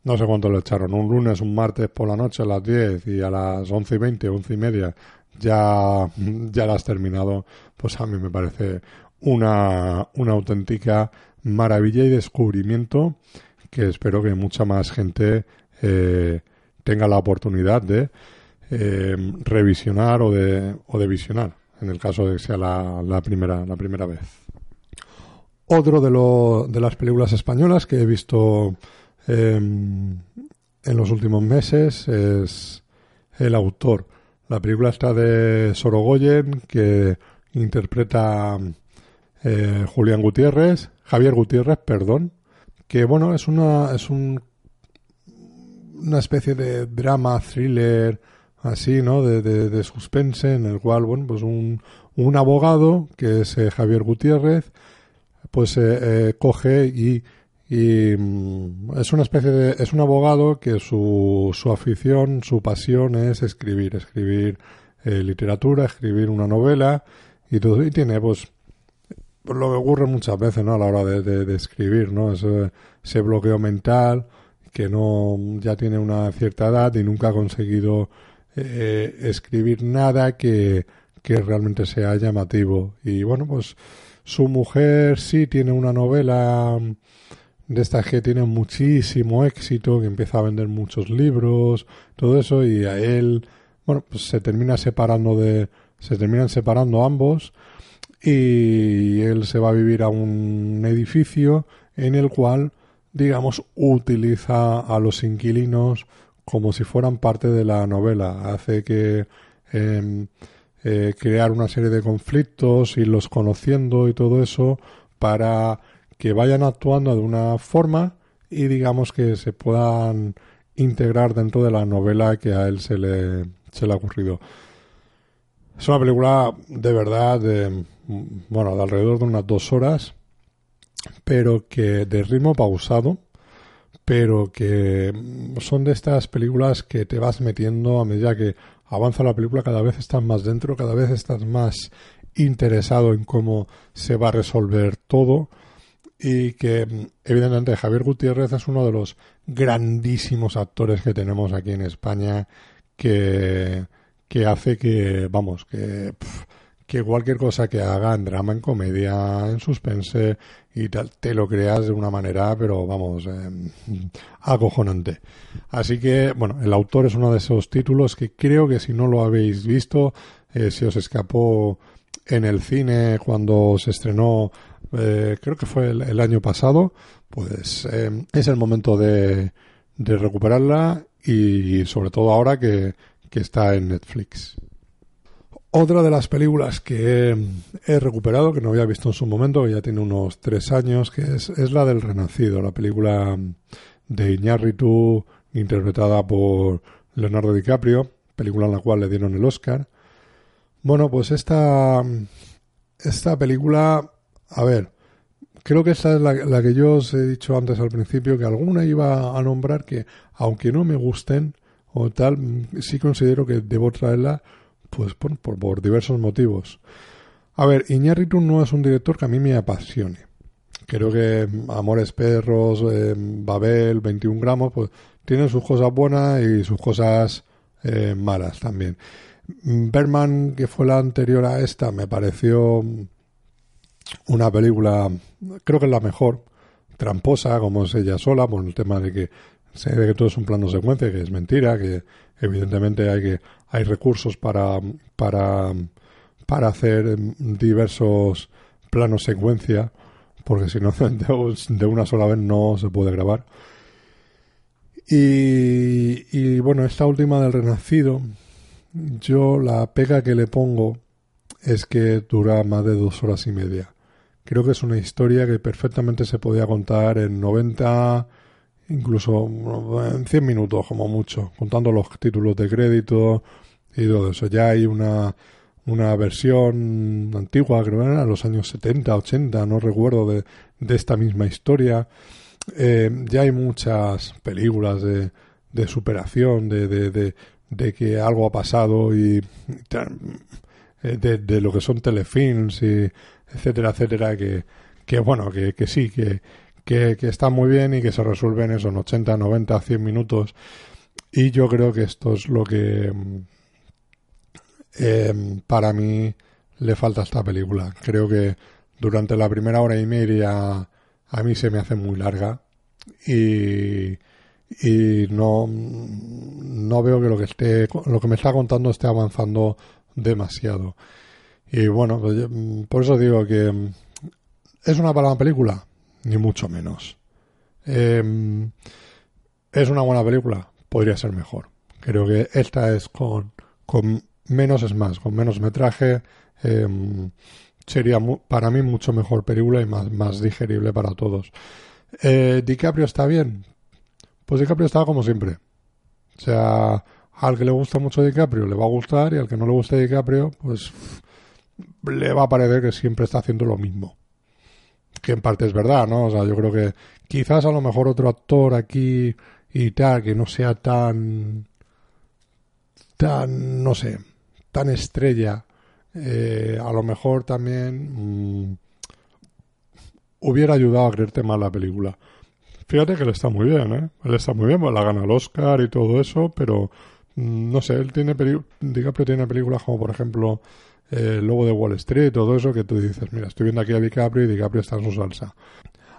no sé cuánto le echaron, un lunes, un martes por la noche a las 10 y a las once y veinte, once y media ya, ya la has terminado, pues a mí me parece una, una auténtica maravilla y descubrimiento que espero que mucha más gente eh, tenga la oportunidad de eh, revisionar o de, o de visionar, en el caso de que sea la, la primera, la primera vez. Otro de, lo, de las películas españolas que he visto em, en los últimos meses es El autor. La película está de Sorogoyen, que interpreta eh, Julián Gutiérrez, Javier Gutiérrez, perdón, que bueno, es una, es un, una especie de drama, thriller, así, ¿no? De, de, suspense, en el cual, bueno, pues un, un abogado, que es eh, Javier Gutiérrez, pues eh, eh, coge y, y mm, es una especie de, es un abogado que su, su afición, su pasión es escribir, escribir literatura, escribir una novela y todo, y tiene pues por lo que ocurre muchas veces, ¿no? A la hora de, de, escribir, ¿no? Ese, ese, bloqueo mental que no ya tiene una cierta edad y nunca ha conseguido eh, escribir nada que, que realmente sea llamativo. Y bueno, pues su mujer sí tiene una novela de estas que tiene muchísimo éxito, que empieza a vender muchos libros, todo eso, y a él, bueno, pues se termina separando de, se terminan separando ambos y él se va a vivir a un edificio en el cual, digamos, utiliza a los inquilinos como si fueran parte de la novela. Hace que em, eh, crear una serie de conflictos, irlos conociendo y todo eso para que vayan actuando de una forma y digamos que se puedan integrar dentro de la novela que a él se le, se le ha ocurrido. Es una película de verdad, bueno, de alrededor de unas dos horas, pero que de ritmo pausado, pero que son de estas películas que te vas metiendo a medida que avanza la película, cada vez estás más dentro, cada vez estás más interesado en cómo se va a resolver todo y que evidentemente Javier Gutiérrez es uno de los grandísimos actores que tenemos aquí en España que que hace que, vamos, que, que cualquier cosa que haga en drama, en comedia, en suspense y tal, te lo creas de una manera, pero vamos, eh, acojonante. Así que, bueno, el autor es uno de esos títulos que creo que si no lo habéis visto, eh, se os escapó en el cine cuando se estrenó, eh, creo que fue el, año pasado, pues eh, es el momento de, de recuperarla y sobre todo ahora que está en Netflix. Otra de las películas que he, recuperado, que no había visto en su momento, que ya tiene unos tres años, que es, es la del Renacido, la película de Iñárritu, interpretada por Leonardo DiCaprio, película en la cual le dieron el Oscar. Bueno, pues esta, esta película, a ver, creo que esta es la, la, que yo os he dicho antes al principio, que alguna iba a nombrar que, aunque no me gusten, o tal, sí considero que debo traerla pues por, por, diversos motivos. A ver, Iñárritu no es un director que a mí me apasione. Creo que Amores Perros, eh, Babel, 21 gramos, pues tienen sus cosas buenas y sus cosas eh, malas también. Berman, que fue la anterior a esta, me pareció una película, creo que es la mejor, tramposa, como es ella sola, por el tema de que se ve que todo es un plano secuencia, que es mentira, que evidentemente hay que hay recursos para para para hacer diversos plano secuencia, porque si no, de una sola vez no se puede grabar. Y, y bueno, esta última del Renacido, yo la pega que le pongo es que dura más de dos horas y media. Creo que es una historia que perfectamente se podía contar en 90, incluso en 100 minutos como mucho, contando los títulos de crédito y todo eso. Ya hay una, una versión antigua, creo que era los años 70, 80, no recuerdo, de, de esta misma historia. Eh, ya hay muchas películas de, de superación, de, de, de, que algo ha pasado y eh, de, lo que son telefilms y etcétera, etcétera, que, que bueno, que, que sí, que, que, que están muy bien y que se resuelven eso en 80, 90, 100 minutos. Y yo creo que esto es lo que eh, para mí le falta a esta película. Creo que durante la primera hora y media a mí se me hace muy larga y, y no, no veo que lo que esté, lo que me está contando esté avanzando demasiado. Y bueno, pues por eso digo que es una mala película, ni mucho menos. Em, es una buena película, podría ser mejor. Creo que esta es con, con menos es más, con menos metraje. Em, sería para mí mucho mejor película y más, más digerible para todos. Eh, ¿DiCaprio está bien? Pues DiCaprio está como siempre. O sea, al que le gusta mucho DiCaprio le va a gustar y al que no le guste DiCaprio, pues le va a parecer que siempre está haciendo lo mismo. Que en parte es verdad, ¿no? O sea, yo creo que quizás a lo mejor otro actor aquí y tal, que no sea tan. tan. no sé. tan estrella eh, a lo mejor también mm, hubiera ayudado a creerte más la película. Fíjate que le está muy bien, ¿eh? Él está muy bien, pues la gana el Oscar y todo eso, pero mm, no sé, él tiene DiCaprio tiene películas como por ejemplo eh, El Lobo de Wall Street, todo eso que tú dices, mira, estoy viendo aquí a DiCaprio y DiCaprio está en su salsa.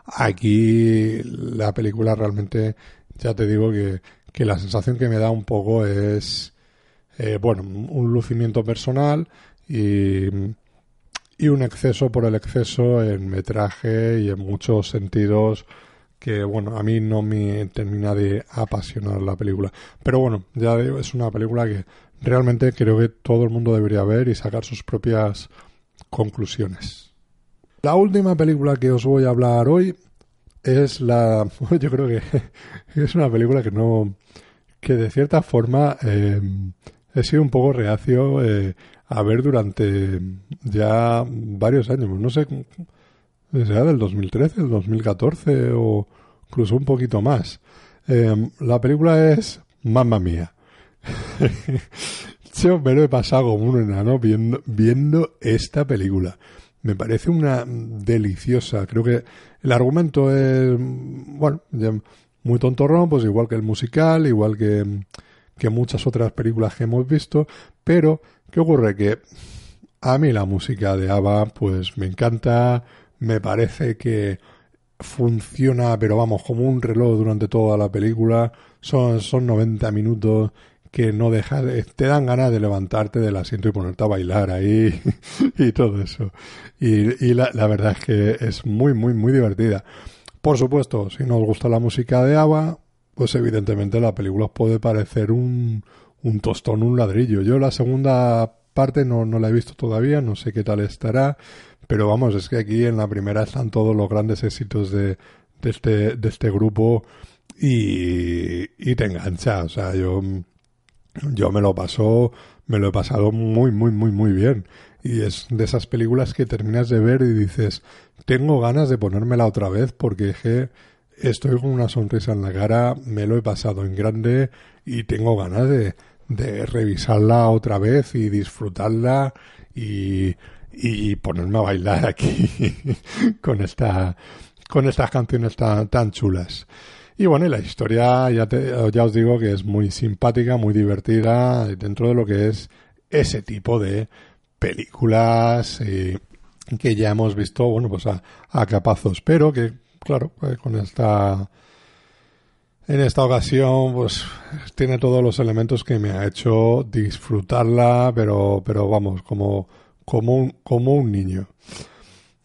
Aquí la película realmente, ya te digo que, que la sensación que me da un poco es, eh, bueno, un lucimiento personal y, y un exceso por el exceso en metraje y en muchos sentidos que bueno, a mí no me termina de apasionar la película. Pero bueno, ya digo, es una película que realmente creo que todo el mundo debería ver y sacar sus propias conclusiones. La última película que os voy a hablar hoy es la... Yo creo que es una película que no... que de cierta forma eh, he sido un poco reacio eh, a ver durante ya varios años, no sé, sea del 2013, el 2014 o incluso un poquito más. Em, la película es Mamma Mía. Yo me lo he pasado como un enano viendo, viendo esta película. Me parece una deliciosa. Creo que el argumento es, bueno, muy tontorrón, pues igual que el musical, igual que, que muchas otras películas que hemos visto, pero ¿Qué ocurre? Que a mí la música de ABBA pues me encanta, me parece que funciona, pero vamos, como un reloj durante toda la película. Son, son 90 minutos que no deja te dan ganas de levantarte del asiento y ponerte a bailar ahí y todo eso. Y, la, verdad es que es muy, muy, muy divertida. Por supuesto, si no os gusta la música de ABBA, pues evidentemente la película os puede parecer un, un tostón, un ladrillo. Yo la segunda parte no, no la he visto todavía, no sé qué tal estará, pero vamos, es que aquí en la primera están todos los grandes éxitos de, de, este, de este grupo y, y te engancha, o sea, yo, yo me lo paso, me lo he pasado muy, muy, muy, muy bien. Y es de esas películas que terminas de ver y dices, tengo ganas de ponérmela otra vez porque que estoy con una sonrisa en la cara, me lo he pasado en grande y tengo ganas de, de revisarla otra vez y disfrutarla y, y ponerme a bailar aquí con esta con estas canciones tan, tan chulas. Y bueno, y la historia ya, ya os digo que es muy simpática, muy divertida dentro de lo que es ese tipo de películas eh, que ya hemos visto, bueno, pues a, a capazos, pero que claro, pues con esta en esta ocasión, pues tiene todos los elementos que me ha hecho disfrutarla, pero, pero vamos, como, como un, como un niño.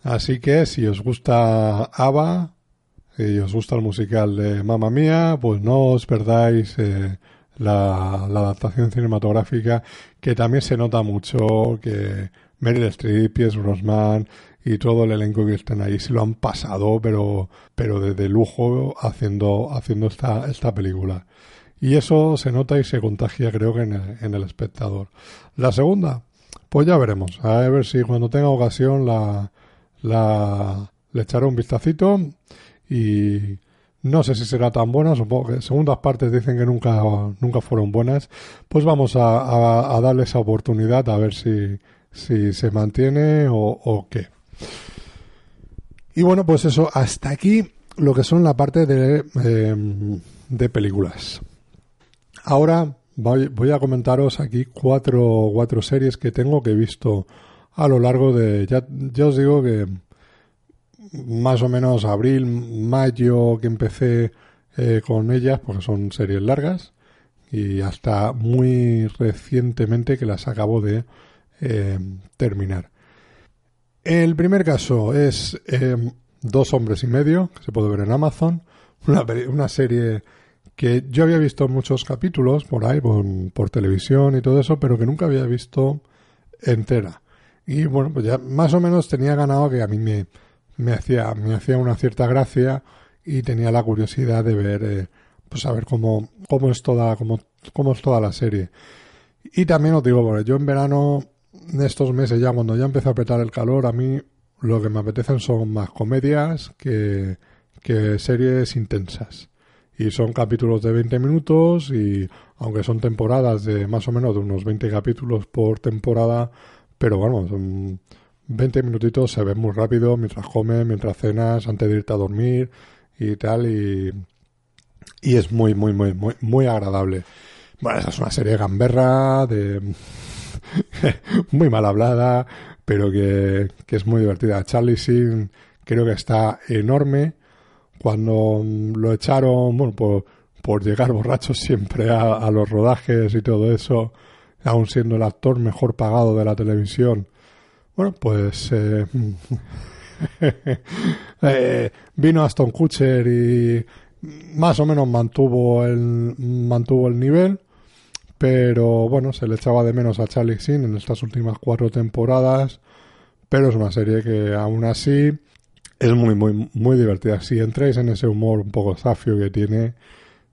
Así que si os gusta ABBA y os gusta el musical de Mamma Mía, pues no os perdáis eh, la, adaptación cinematográfica, que también se nota mucho que Meryl Streep, Pierce Brosnan y todo el elenco que están ahí se lo han pasado, pero, pero de, lujo haciendo, haciendo esta, esta película. Y eso se nota y se contagia, creo que en el, en el espectador. La segunda, pues ya veremos. A ver si cuando tenga ocasión la, la, le echaré un vistacito y no sé si será tan buena, supongo que segundas partes dicen que nunca, nunca fueron buenas, pues vamos a, a, darle esa oportunidad a ver si, si se mantiene o, qué. Y bueno, pues eso, hasta aquí lo que son la parte de, em, de películas. Ahora voy, a comentaros aquí cuatro, cuatro series que tengo que he visto a lo largo de, ya os digo que más o menos abril, mayo que empecé eh, con ellas, porque son series largas, y hasta muy recientemente que las acabo de eh, terminar. El primer caso es eh, Dos hombres y medio, que se puede ver en Amazon, una, una, serie que yo había visto muchos capítulos por ahí, por, por, televisión y todo eso, pero que nunca había visto entera. Y bueno, pues ya más o menos tenía ganado que a mí me, me, hacía, me hacía una cierta gracia y tenía la curiosidad de ver, eh, pues a ver cómo, cómo, es toda, cómo, cómo es toda la serie. Y también os digo, porque yo en verano en estos meses ya, cuando ya empieza a apretar el calor, a mí lo que me apetecen son más comedias que, que series intensas. Y son capítulos de 20 minutos y aunque son temporadas de más o menos de unos 20 capítulos por temporada, pero bueno, son 20 minutitos, se ven muy rápido mientras comes, mientras cenas, antes de irte a dormir y tal y, y es muy, muy, muy, muy, muy agradable. Bueno, esa es una serie gamberra de muy mal hablada, pero que, es muy divertida. Charlie Sheen creo que está enorme. Cuando lo echaron, bueno, por, por llegar borrachos siempre a, los rodajes y todo eso, aún siendo el actor mejor pagado de la televisión, bueno, pues eh, eh, vino Aston Kutcher y más o menos mantuvo el, mantuvo el nivel pero bueno, se le echaba de menos a Charlie Sheen en estas últimas cuatro temporadas, pero es una serie que aún así es muy, muy, muy divertida. Si entráis en ese humor un poco zafio que tiene,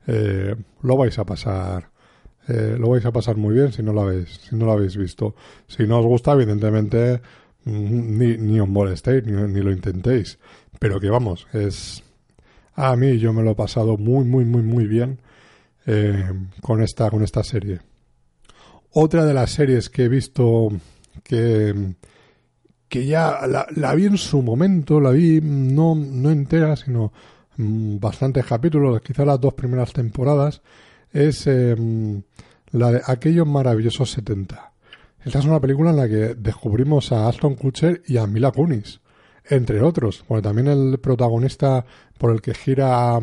eh, lo vais a pasar, eh, lo vais a pasar muy bien si no lo habéis, si no lo habéis visto. Si no os gusta, evidentemente, mm, ni, ni os molestéis, ni, ni lo intentéis. Pero que vamos, es, a mí yo me lo he pasado muy, muy, muy, muy bien eh, con, esta, con esta serie. Otra de las series que he visto que, que ya la, vi en su momento, la vi no, no entera, sino mm, bastantes capítulos, quizá las dos primeras temporadas, es em, la de Aquellos Maravillosos 70. Esta es una película en la que descubrimos a Aston Kutcher y a Mila Kunis, entre otros, porque también el protagonista por el que gira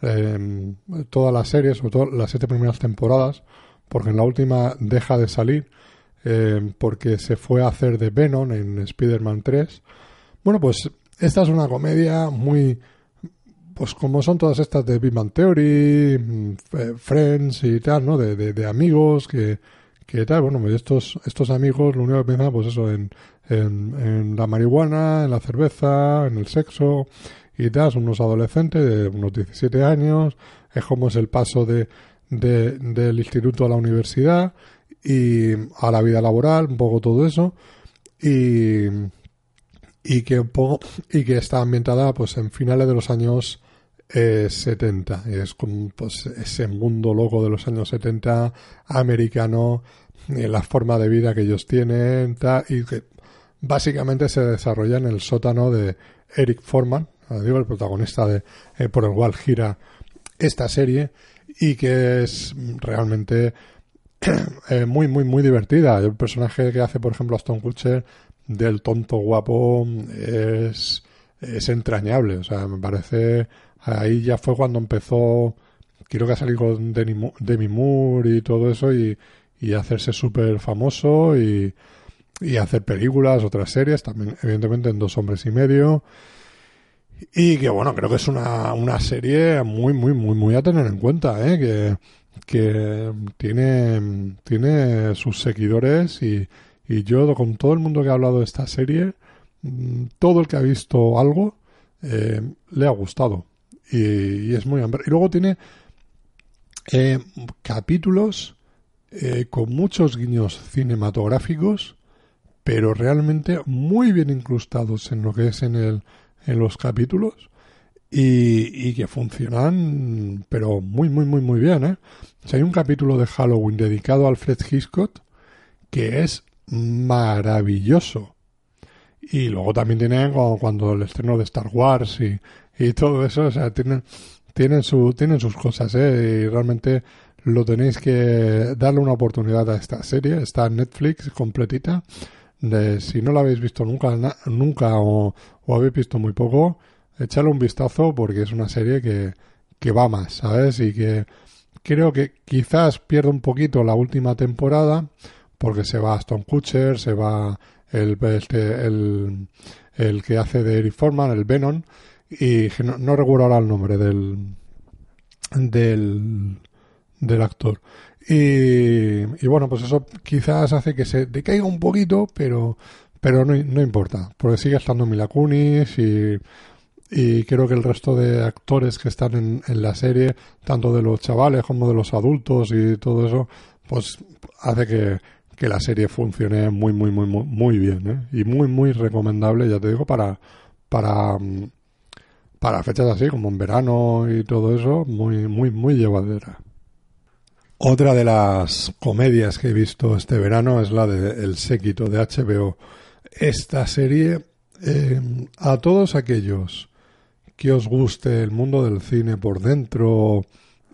eh, todas las series, sobre todo las siete primeras temporadas, porque en la última deja de salir porque se fue a hacer de Venom en Spider-Man 3. Bueno, pues esta es una comedia muy, pues como son todas estas de Big Man Theory, mm, Friends y tal, ¿no? De, de, amigos que, que tal, bueno, pues estos, estos amigos lo único que piensan, pues eso, en, en, en la marihuana, en la cerveza, en el sexo, y tal, son unos adolescentes de unos 17 años, es como es el paso de, del instituto a la universidad y a la vida laboral, un poco todo eso, y, y que un poco, y que está ambientada pues en finales de los años eh, 70, es como pues ese mundo loco de los años 70 americano, eh, la forma de vida que ellos tienen, y que básicamente se desarrolla en el sótano de Eric Forman, digo, el protagonista de eh, por el cual gira esta serie y que es realmente eh, muy, muy, muy divertida. El personaje que hace, por ejemplo, Aston Kutcher del tonto guapo es, es entrañable. O sea, me parece... Ahí ya fue cuando empezó... Quiero que salir con Demi Moore y todo eso y, y hacerse súper famoso y, y hacer películas, otras series, también evidentemente en Dos Hombres y Medio. Y que bueno, creo que es una, una serie muy, muy, muy, muy a tener en cuenta, ¿eh? que, que tiene, tiene sus seguidores y, y yo con todo el mundo que ha hablado de esta serie, mm, todo el que ha visto algo, eh, le ha gustado. Y, es muy... Y luego tiene eh, capítulos eh, con muchos guiños cinematográficos, pero realmente muy bien incrustados en lo que es en, el, en los capítulos y, y que funcionan, pero muy, muy, muy, muy bien. ¿eh? hay un capítulo de Halloween dedicado a Alfred Hitchcock que es maravilloso. Y luego también tienen cuando el estreno de Star Wars y, y todo eso, o sea, tienen, tienen, su, tienen sus cosas, ¿eh? Y realmente lo tenéis que darle una oportunidad a esta serie. Está Netflix completita. De, si no la habéis visto nunca, nunca o, habéis visto muy poco, echadle un vistazo porque es una serie que, que va más, ¿sabes? Y que creo que quizás pierde un poquito la última temporada porque se va Aston Kutcher, se va el, este, el, el que hace de Eric Forman, el Venom, y no, no recuerdo ahora el nombre del, del, del actor. Y, y, bueno, pues eso quizás hace que se decaiga un poquito, pero, pero no, no importa, porque sigue estando Mila Kunis y, y creo que el resto de actores que están en, en, la serie, tanto de los chavales como de los adultos y todo eso, pues hace que, que la serie funcione muy, muy, muy, muy, muy bien, ¿eh? Y muy, muy recomendable, ya te digo, para, para, mm, para fechas así, como en verano y todo eso, muy, muy, muy llevadera. Otra de las comedias que he visto este verano es la de El séquito de HBO. Esta serie, eh, a todos aquellos que os guste el mundo del cine por dentro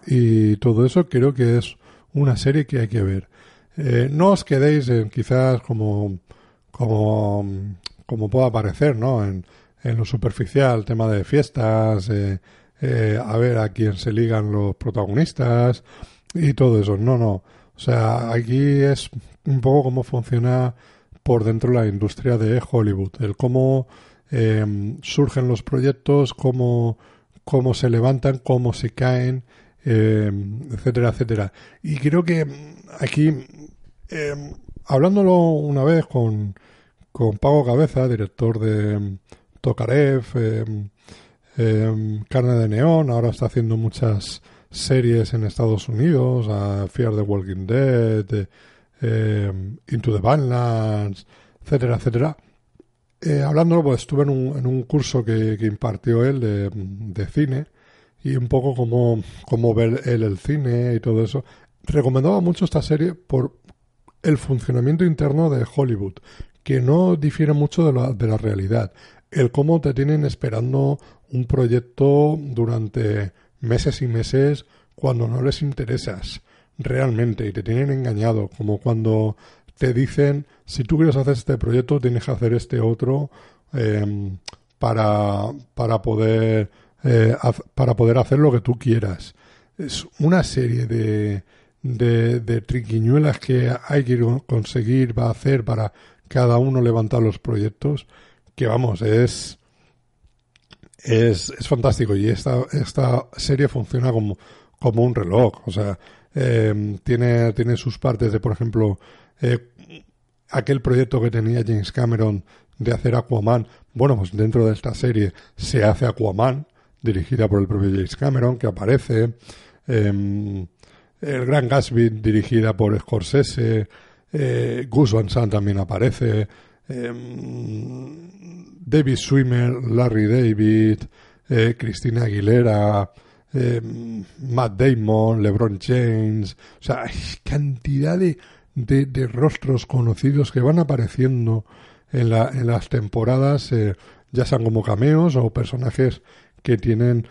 y todo eso, creo que es una serie que hay que ver. Eh, no os quedéis en quizás como, como, como pueda parecer, ¿no? En, en lo superficial, tema de fiestas, eh, eh, a ver a quién se ligan los protagonistas y todo eso. No, no. O sea, aquí es un poco cómo funciona por dentro la industria de Hollywood, el cómo surgen los proyectos, cómo, cómo se levantan, cómo se caen, etcétera, etcétera. Y creo que aquí eh, hablándolo una vez con, con Pago Cabeza, director de Tokarev, em, em, Carne de Neón, ahora está haciendo muchas series en Estados Unidos, a Fear the Walking Dead, em, Into the Badlands, etcétera, etcétera. Eh, hablándolo, pues estuve en un, en un curso que, que impartió él de, de, cine y un poco como ver él el cine y todo eso. Recomendaba mucho esta serie por el funcionamiento interno de Hollywood, que no difiere mucho de la, de la realidad. El cómo te tienen esperando un proyecto durante meses y meses cuando no les interesas realmente y te tienen engañado, como cuando te dicen si tú quieres hacer este proyecto tienes que hacer este otro em, para, para poder eh, para poder hacer lo que tú quieras. Es una serie de, de, de triquiñuelas que hay que conseguir, va a hacer para cada uno levantar los proyectos, que vamos, es, es, es fantástico y esta, esta serie funciona como, como un reloj, o sea, eh, tiene, tiene sus partes de, por ejemplo, eh, aquel proyecto que tenía James Cameron de hacer Aquaman, bueno, pues dentro de esta serie se hace Aquaman, dirigida por el propio James Cameron, que aparece. Eh, el Gran Gatsby, dirigida por Scorsese. Eh, Gus Van Sant también aparece. Eh, David Swimmer, Larry David, eh, Cristina Aguilera, eh, Matt Damon, LeBron James. O sea, cantidad de, de, rostros conocidos que van apareciendo en, la, en las temporadas, eh, ya sean como cameos o personajes que tienen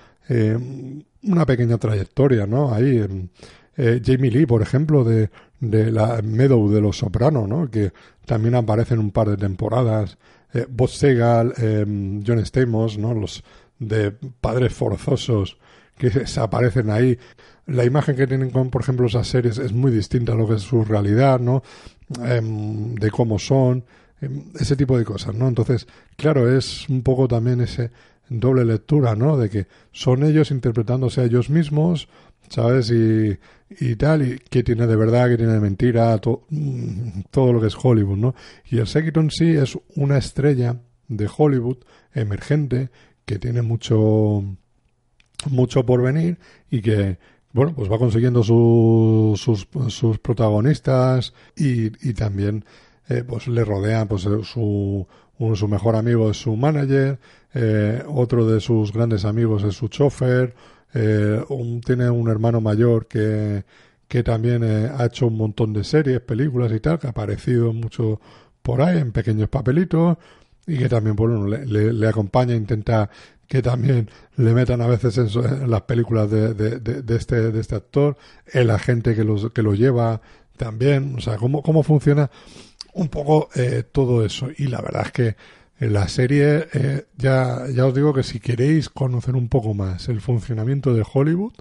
una pequeña trayectoria, ¿no? Ahí. Eh, Jamie Lee, por ejemplo, de, de la Meadow de Los Sopranos, ¿no? que también aparece en un par de temporadas. Eh, Bob Segal, eh, John Stamos, ¿no? los de padres forzosos que se aparecen ahí. La imagen que tienen con, por ejemplo, esas series es muy distinta a lo que es su realidad, ¿no? Em, de cómo son. em, ese tipo de cosas, ¿no? Entonces, claro, es un poco también ese doble lectura, ¿no? De que son ellos interpretándose a ellos mismos, ¿sabes? Y, y tal, y qué tiene de verdad, qué tiene de mentira, mm, todo lo que es Hollywood, ¿no? Y el séquito en sí es una estrella de Hollywood emergente que tiene mucho mucho por venir y que bueno pues va consiguiendo sus, sus protagonistas y, y también eh, pues le rodean pues su su mejor amigo es su manager eh, otro de sus grandes amigos es su chofer eh, tiene un hermano mayor que, que también eh, ha hecho un montón de series, películas y tal, que ha aparecido mucho por ahí en pequeños papelitos y que también bueno, le, le, acompaña, intenta que también le metan a veces en, las películas de, de, este, de este actor, el agente que, los, que lo lleva también, o sea, cómo, cómo funciona un poco eh, todo eso. Y la verdad es que la serie, eh, ya, ya os digo que si queréis conocer un poco más el funcionamiento de Hollywood,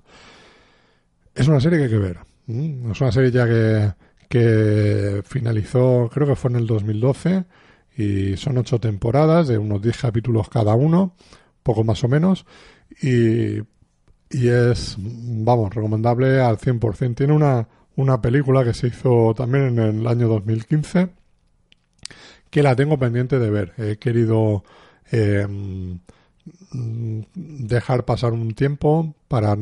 es una serie que hay que ver. Es una serie ya que, que finalizó, creo que fue en el 2012, y son ocho temporadas de unos diez capítulos cada uno, poco más o menos, y, y es, vamos, recomendable al 100%. Tiene una, una película que se hizo también en el año 2015 que la tengo pendiente de ver. He querido eh, dejar pasar un tiempo para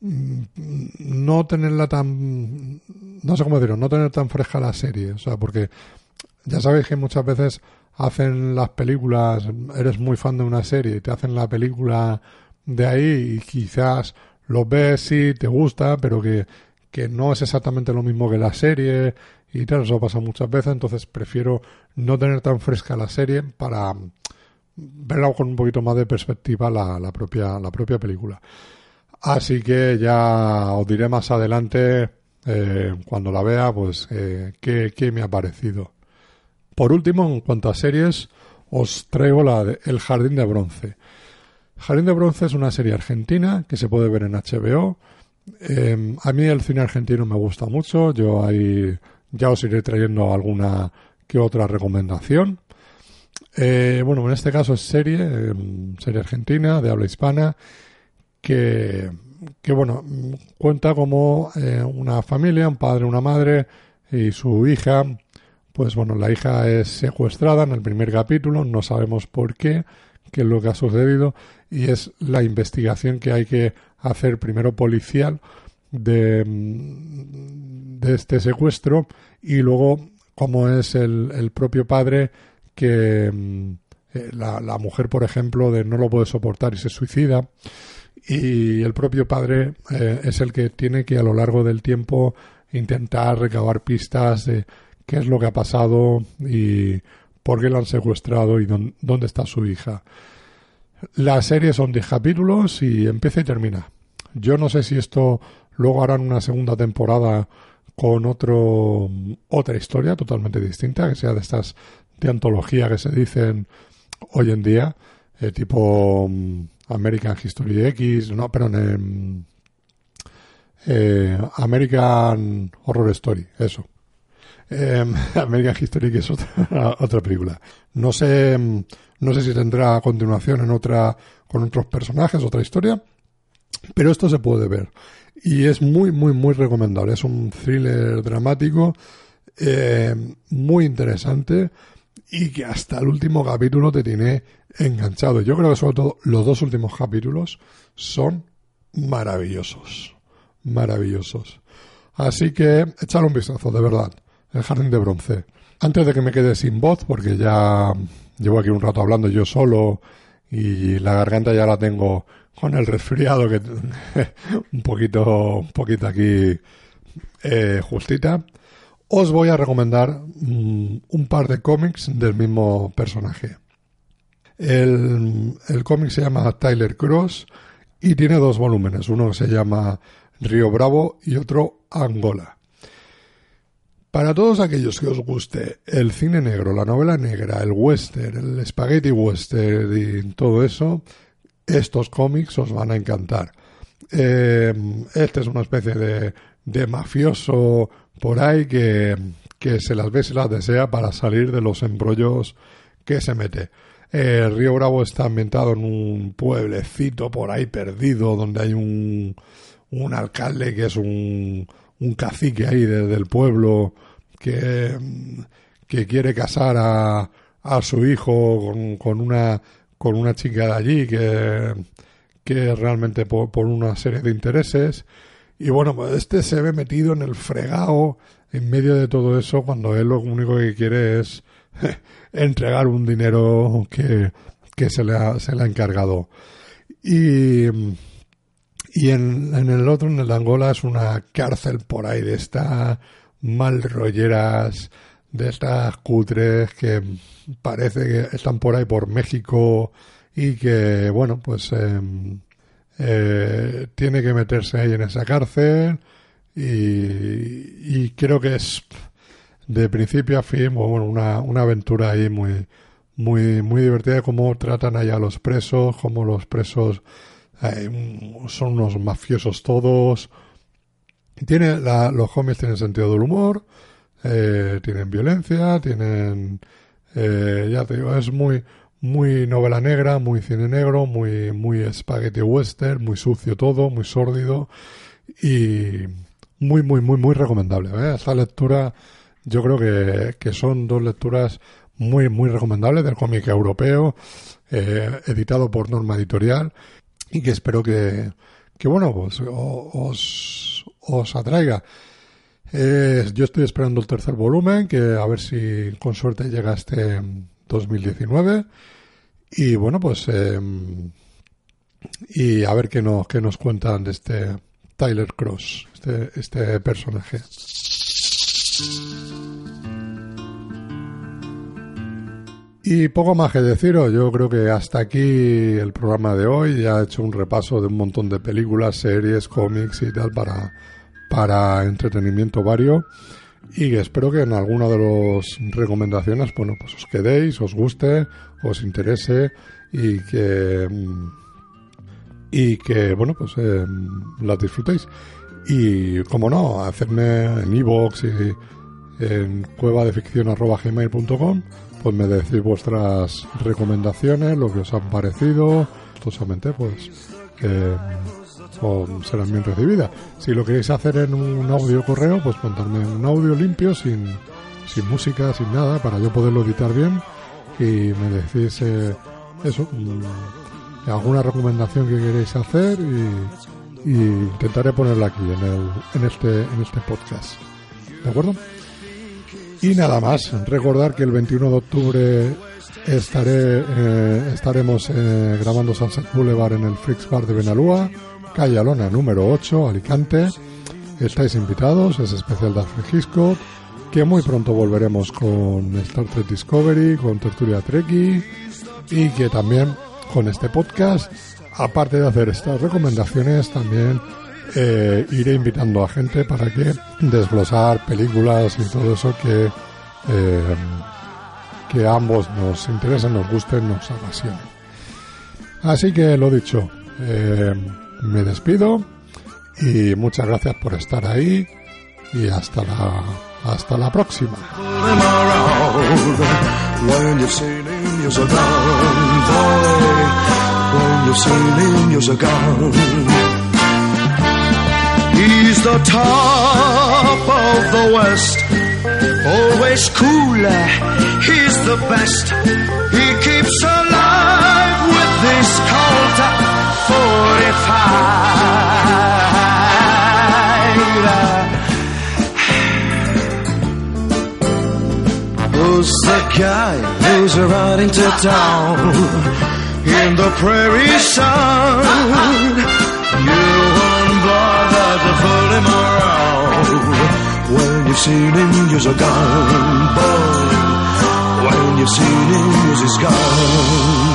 no tenerla tan no sé cómo decirlo no tener tan fresca la serie o sea porque ya sabéis que muchas veces hacen las películas eres muy fan de una serie y te hacen la película de ahí y quizás lo ves y te gusta pero que que no es exactamente lo mismo que la serie y tal, eso pasa muchas veces, entonces prefiero no tener tan fresca la serie para verla con un poquito más de perspectiva la, la, propia, la propia película. Así que ya os diré más adelante, eh, cuando la vea, pues eh, qué, qué, me ha parecido. Por último, en cuanto a series, os traigo la de El Jardín de Bronce. Jardín de Bronce es una serie argentina que se puede ver en HBO. Eh, a mí el cine argentino me gusta mucho. Yo ahí ya os iré trayendo alguna que otra recomendación. Eh, bueno, en este caso es serie, em, serie argentina, de habla hispana, que, que bueno, cuenta como eh, una familia, un padre, una madre y su hija, pues bueno, la hija es secuestrada en el primer capítulo, no sabemos por qué, qué es lo que ha sucedido, y es la investigación que hay que hacer primero policial de, de este secuestro y luego como es el, el propio padre que eh, la, la, mujer, por ejemplo, de no lo puede soportar y se suicida y el propio padre eh, es el que tiene que a lo largo del tiempo intentar recabar pistas de qué es lo que ha pasado y por qué la han secuestrado y dónde está su hija. La serie son 10 capítulos y empieza y termina. Yo no sé si esto luego harán una segunda temporada con otro, otra historia totalmente distinta, que sea de estas de antología que se dicen hoy en día, eh, tipo um, American History X, no, perdón, em, eh, American Horror Story, eso. Em, American History X es otra, otra película. No sé, em, no sé si tendrá continuación en otra, con otros personajes, otra historia, pero esto se puede ver. Y es muy, muy, muy recomendable. Es un thriller dramático eh, muy interesante y que hasta el último capítulo te tiene enganchado. Yo creo que sobre todo los dos últimos capítulos son maravillosos. Maravillosos. Así que echar un vistazo, de verdad. El jardín de bronce. Antes de que me quede sin voz, porque ya llevo aquí un rato hablando yo solo y la garganta ya la tengo con el resfriado que un poquito, un poquito aquí eh, justita, os voy a recomendar mm, un par de cómics del mismo personaje. El, el cómic se llama Tyler Cross y tiene dos volúmenes, uno se llama Río Bravo y otro Angola. Para todos aquellos que os guste el cine negro, la novela negra, el western, el spaghetti western y todo eso, estos cómics os van a encantar. Eh, este es una especie de, de mafioso por ahí que, que se las ve y se las desea para salir de los embrollos que se mete. El Río Bravo está ambientado en un pueblecito por ahí perdido, donde hay un, un alcalde que es un, un cacique ahí del pueblo que, que quiere casar a, a su hijo con, con, una, con una chica de allí que, que realmente por, por una serie de intereses. Y bueno, pues este se ve metido en el fregado en medio de todo eso cuando él lo único que quiere es entregar un dinero que, que se, le ha, se le ha encargado. Y, y en, en, el otro, en el Angola, es una cárcel por ahí de estas mal rolleras, de estas cutres que parece que están por ahí por México y que, bueno, pues eh, eh, tiene que meterse ahí en esa cárcel y, creo que es de principio a fin, bueno, una, una aventura ahí muy, muy, muy divertida, cómo tratan allá a los presos, cómo los presos eh, son unos mafiosos todos. Tiene los homies tienen sentido del humor, eh, tienen violencia, tienen, eh, ya te digo, es muy, muy novela negra, muy cine negro, muy, muy spaghetti western, muy sucio todo, muy sórdido y muy, muy, muy, muy recomendable. ¿eh? Esta lectura yo creo que, que son dos lecturas muy, muy recomendables del cómic europeo, eh, editado por Norma Editorial, y que espero que, que bueno, pues os, os atraiga. Eh, yo estoy esperando el tercer volumen, que a ver si con suerte llega este 2019. Y bueno, pues eh, y a ver qué nos, qué nos cuentan de este Tyler Cross, este, este personaje. Y poco más que deciros, yo creo que hasta aquí el programa de hoy. Ya he hecho un repaso de un montón de películas, series, cómics y tal para, para entretenimiento vario. Y espero que en alguna de las recomendaciones, bueno, pues os quedéis, os guste, os interese y que, y que bueno, pues eh, las disfrutéis. Y como no, hacerme en iVoox y en cueva de ficción gmail.com, pues me decís vuestras recomendaciones, lo que os han parecido, tosamente pues que serán bien recibidas. Si lo queréis hacer en un audio correo, pues contarme un audio limpio, sin, sin música, sin nada, para yo poderlo editar bien y me decís eh, eso, mm, alguna recomendación que queréis hacer y y intentaré ponerla aquí en, el, en, este, en este podcast. ¿De acuerdo? Y nada más, recordar que el 21 de octubre estaré, eh, estaremos eh, grabando Sunset Boulevard en el Freaks Bar de Benalúa, calle Alona número 8, Alicante. Estáis invitados, es especial de Alfred que muy pronto volveremos con Star Trek Discovery, con Tertulia Treki y que también con este podcast aparte de hacer estas recomendaciones, también eh, iré invitando a gente para que desglosar películas y todo eso que, eh, que a ambos nos interesen, nos gusten, nos apasionen. Así que lo dicho, eh, me despido y muchas gracias por estar ahí y hasta la, hasta la próxima. He's the top of the West, always cooler, he's the best. He keeps alive with this Colt 45. Who's the guy who's riding to town? in the prairie sun. You won't bother to fool him around. When you've seen him, you're gone, boy. When you've seen him, he's gone.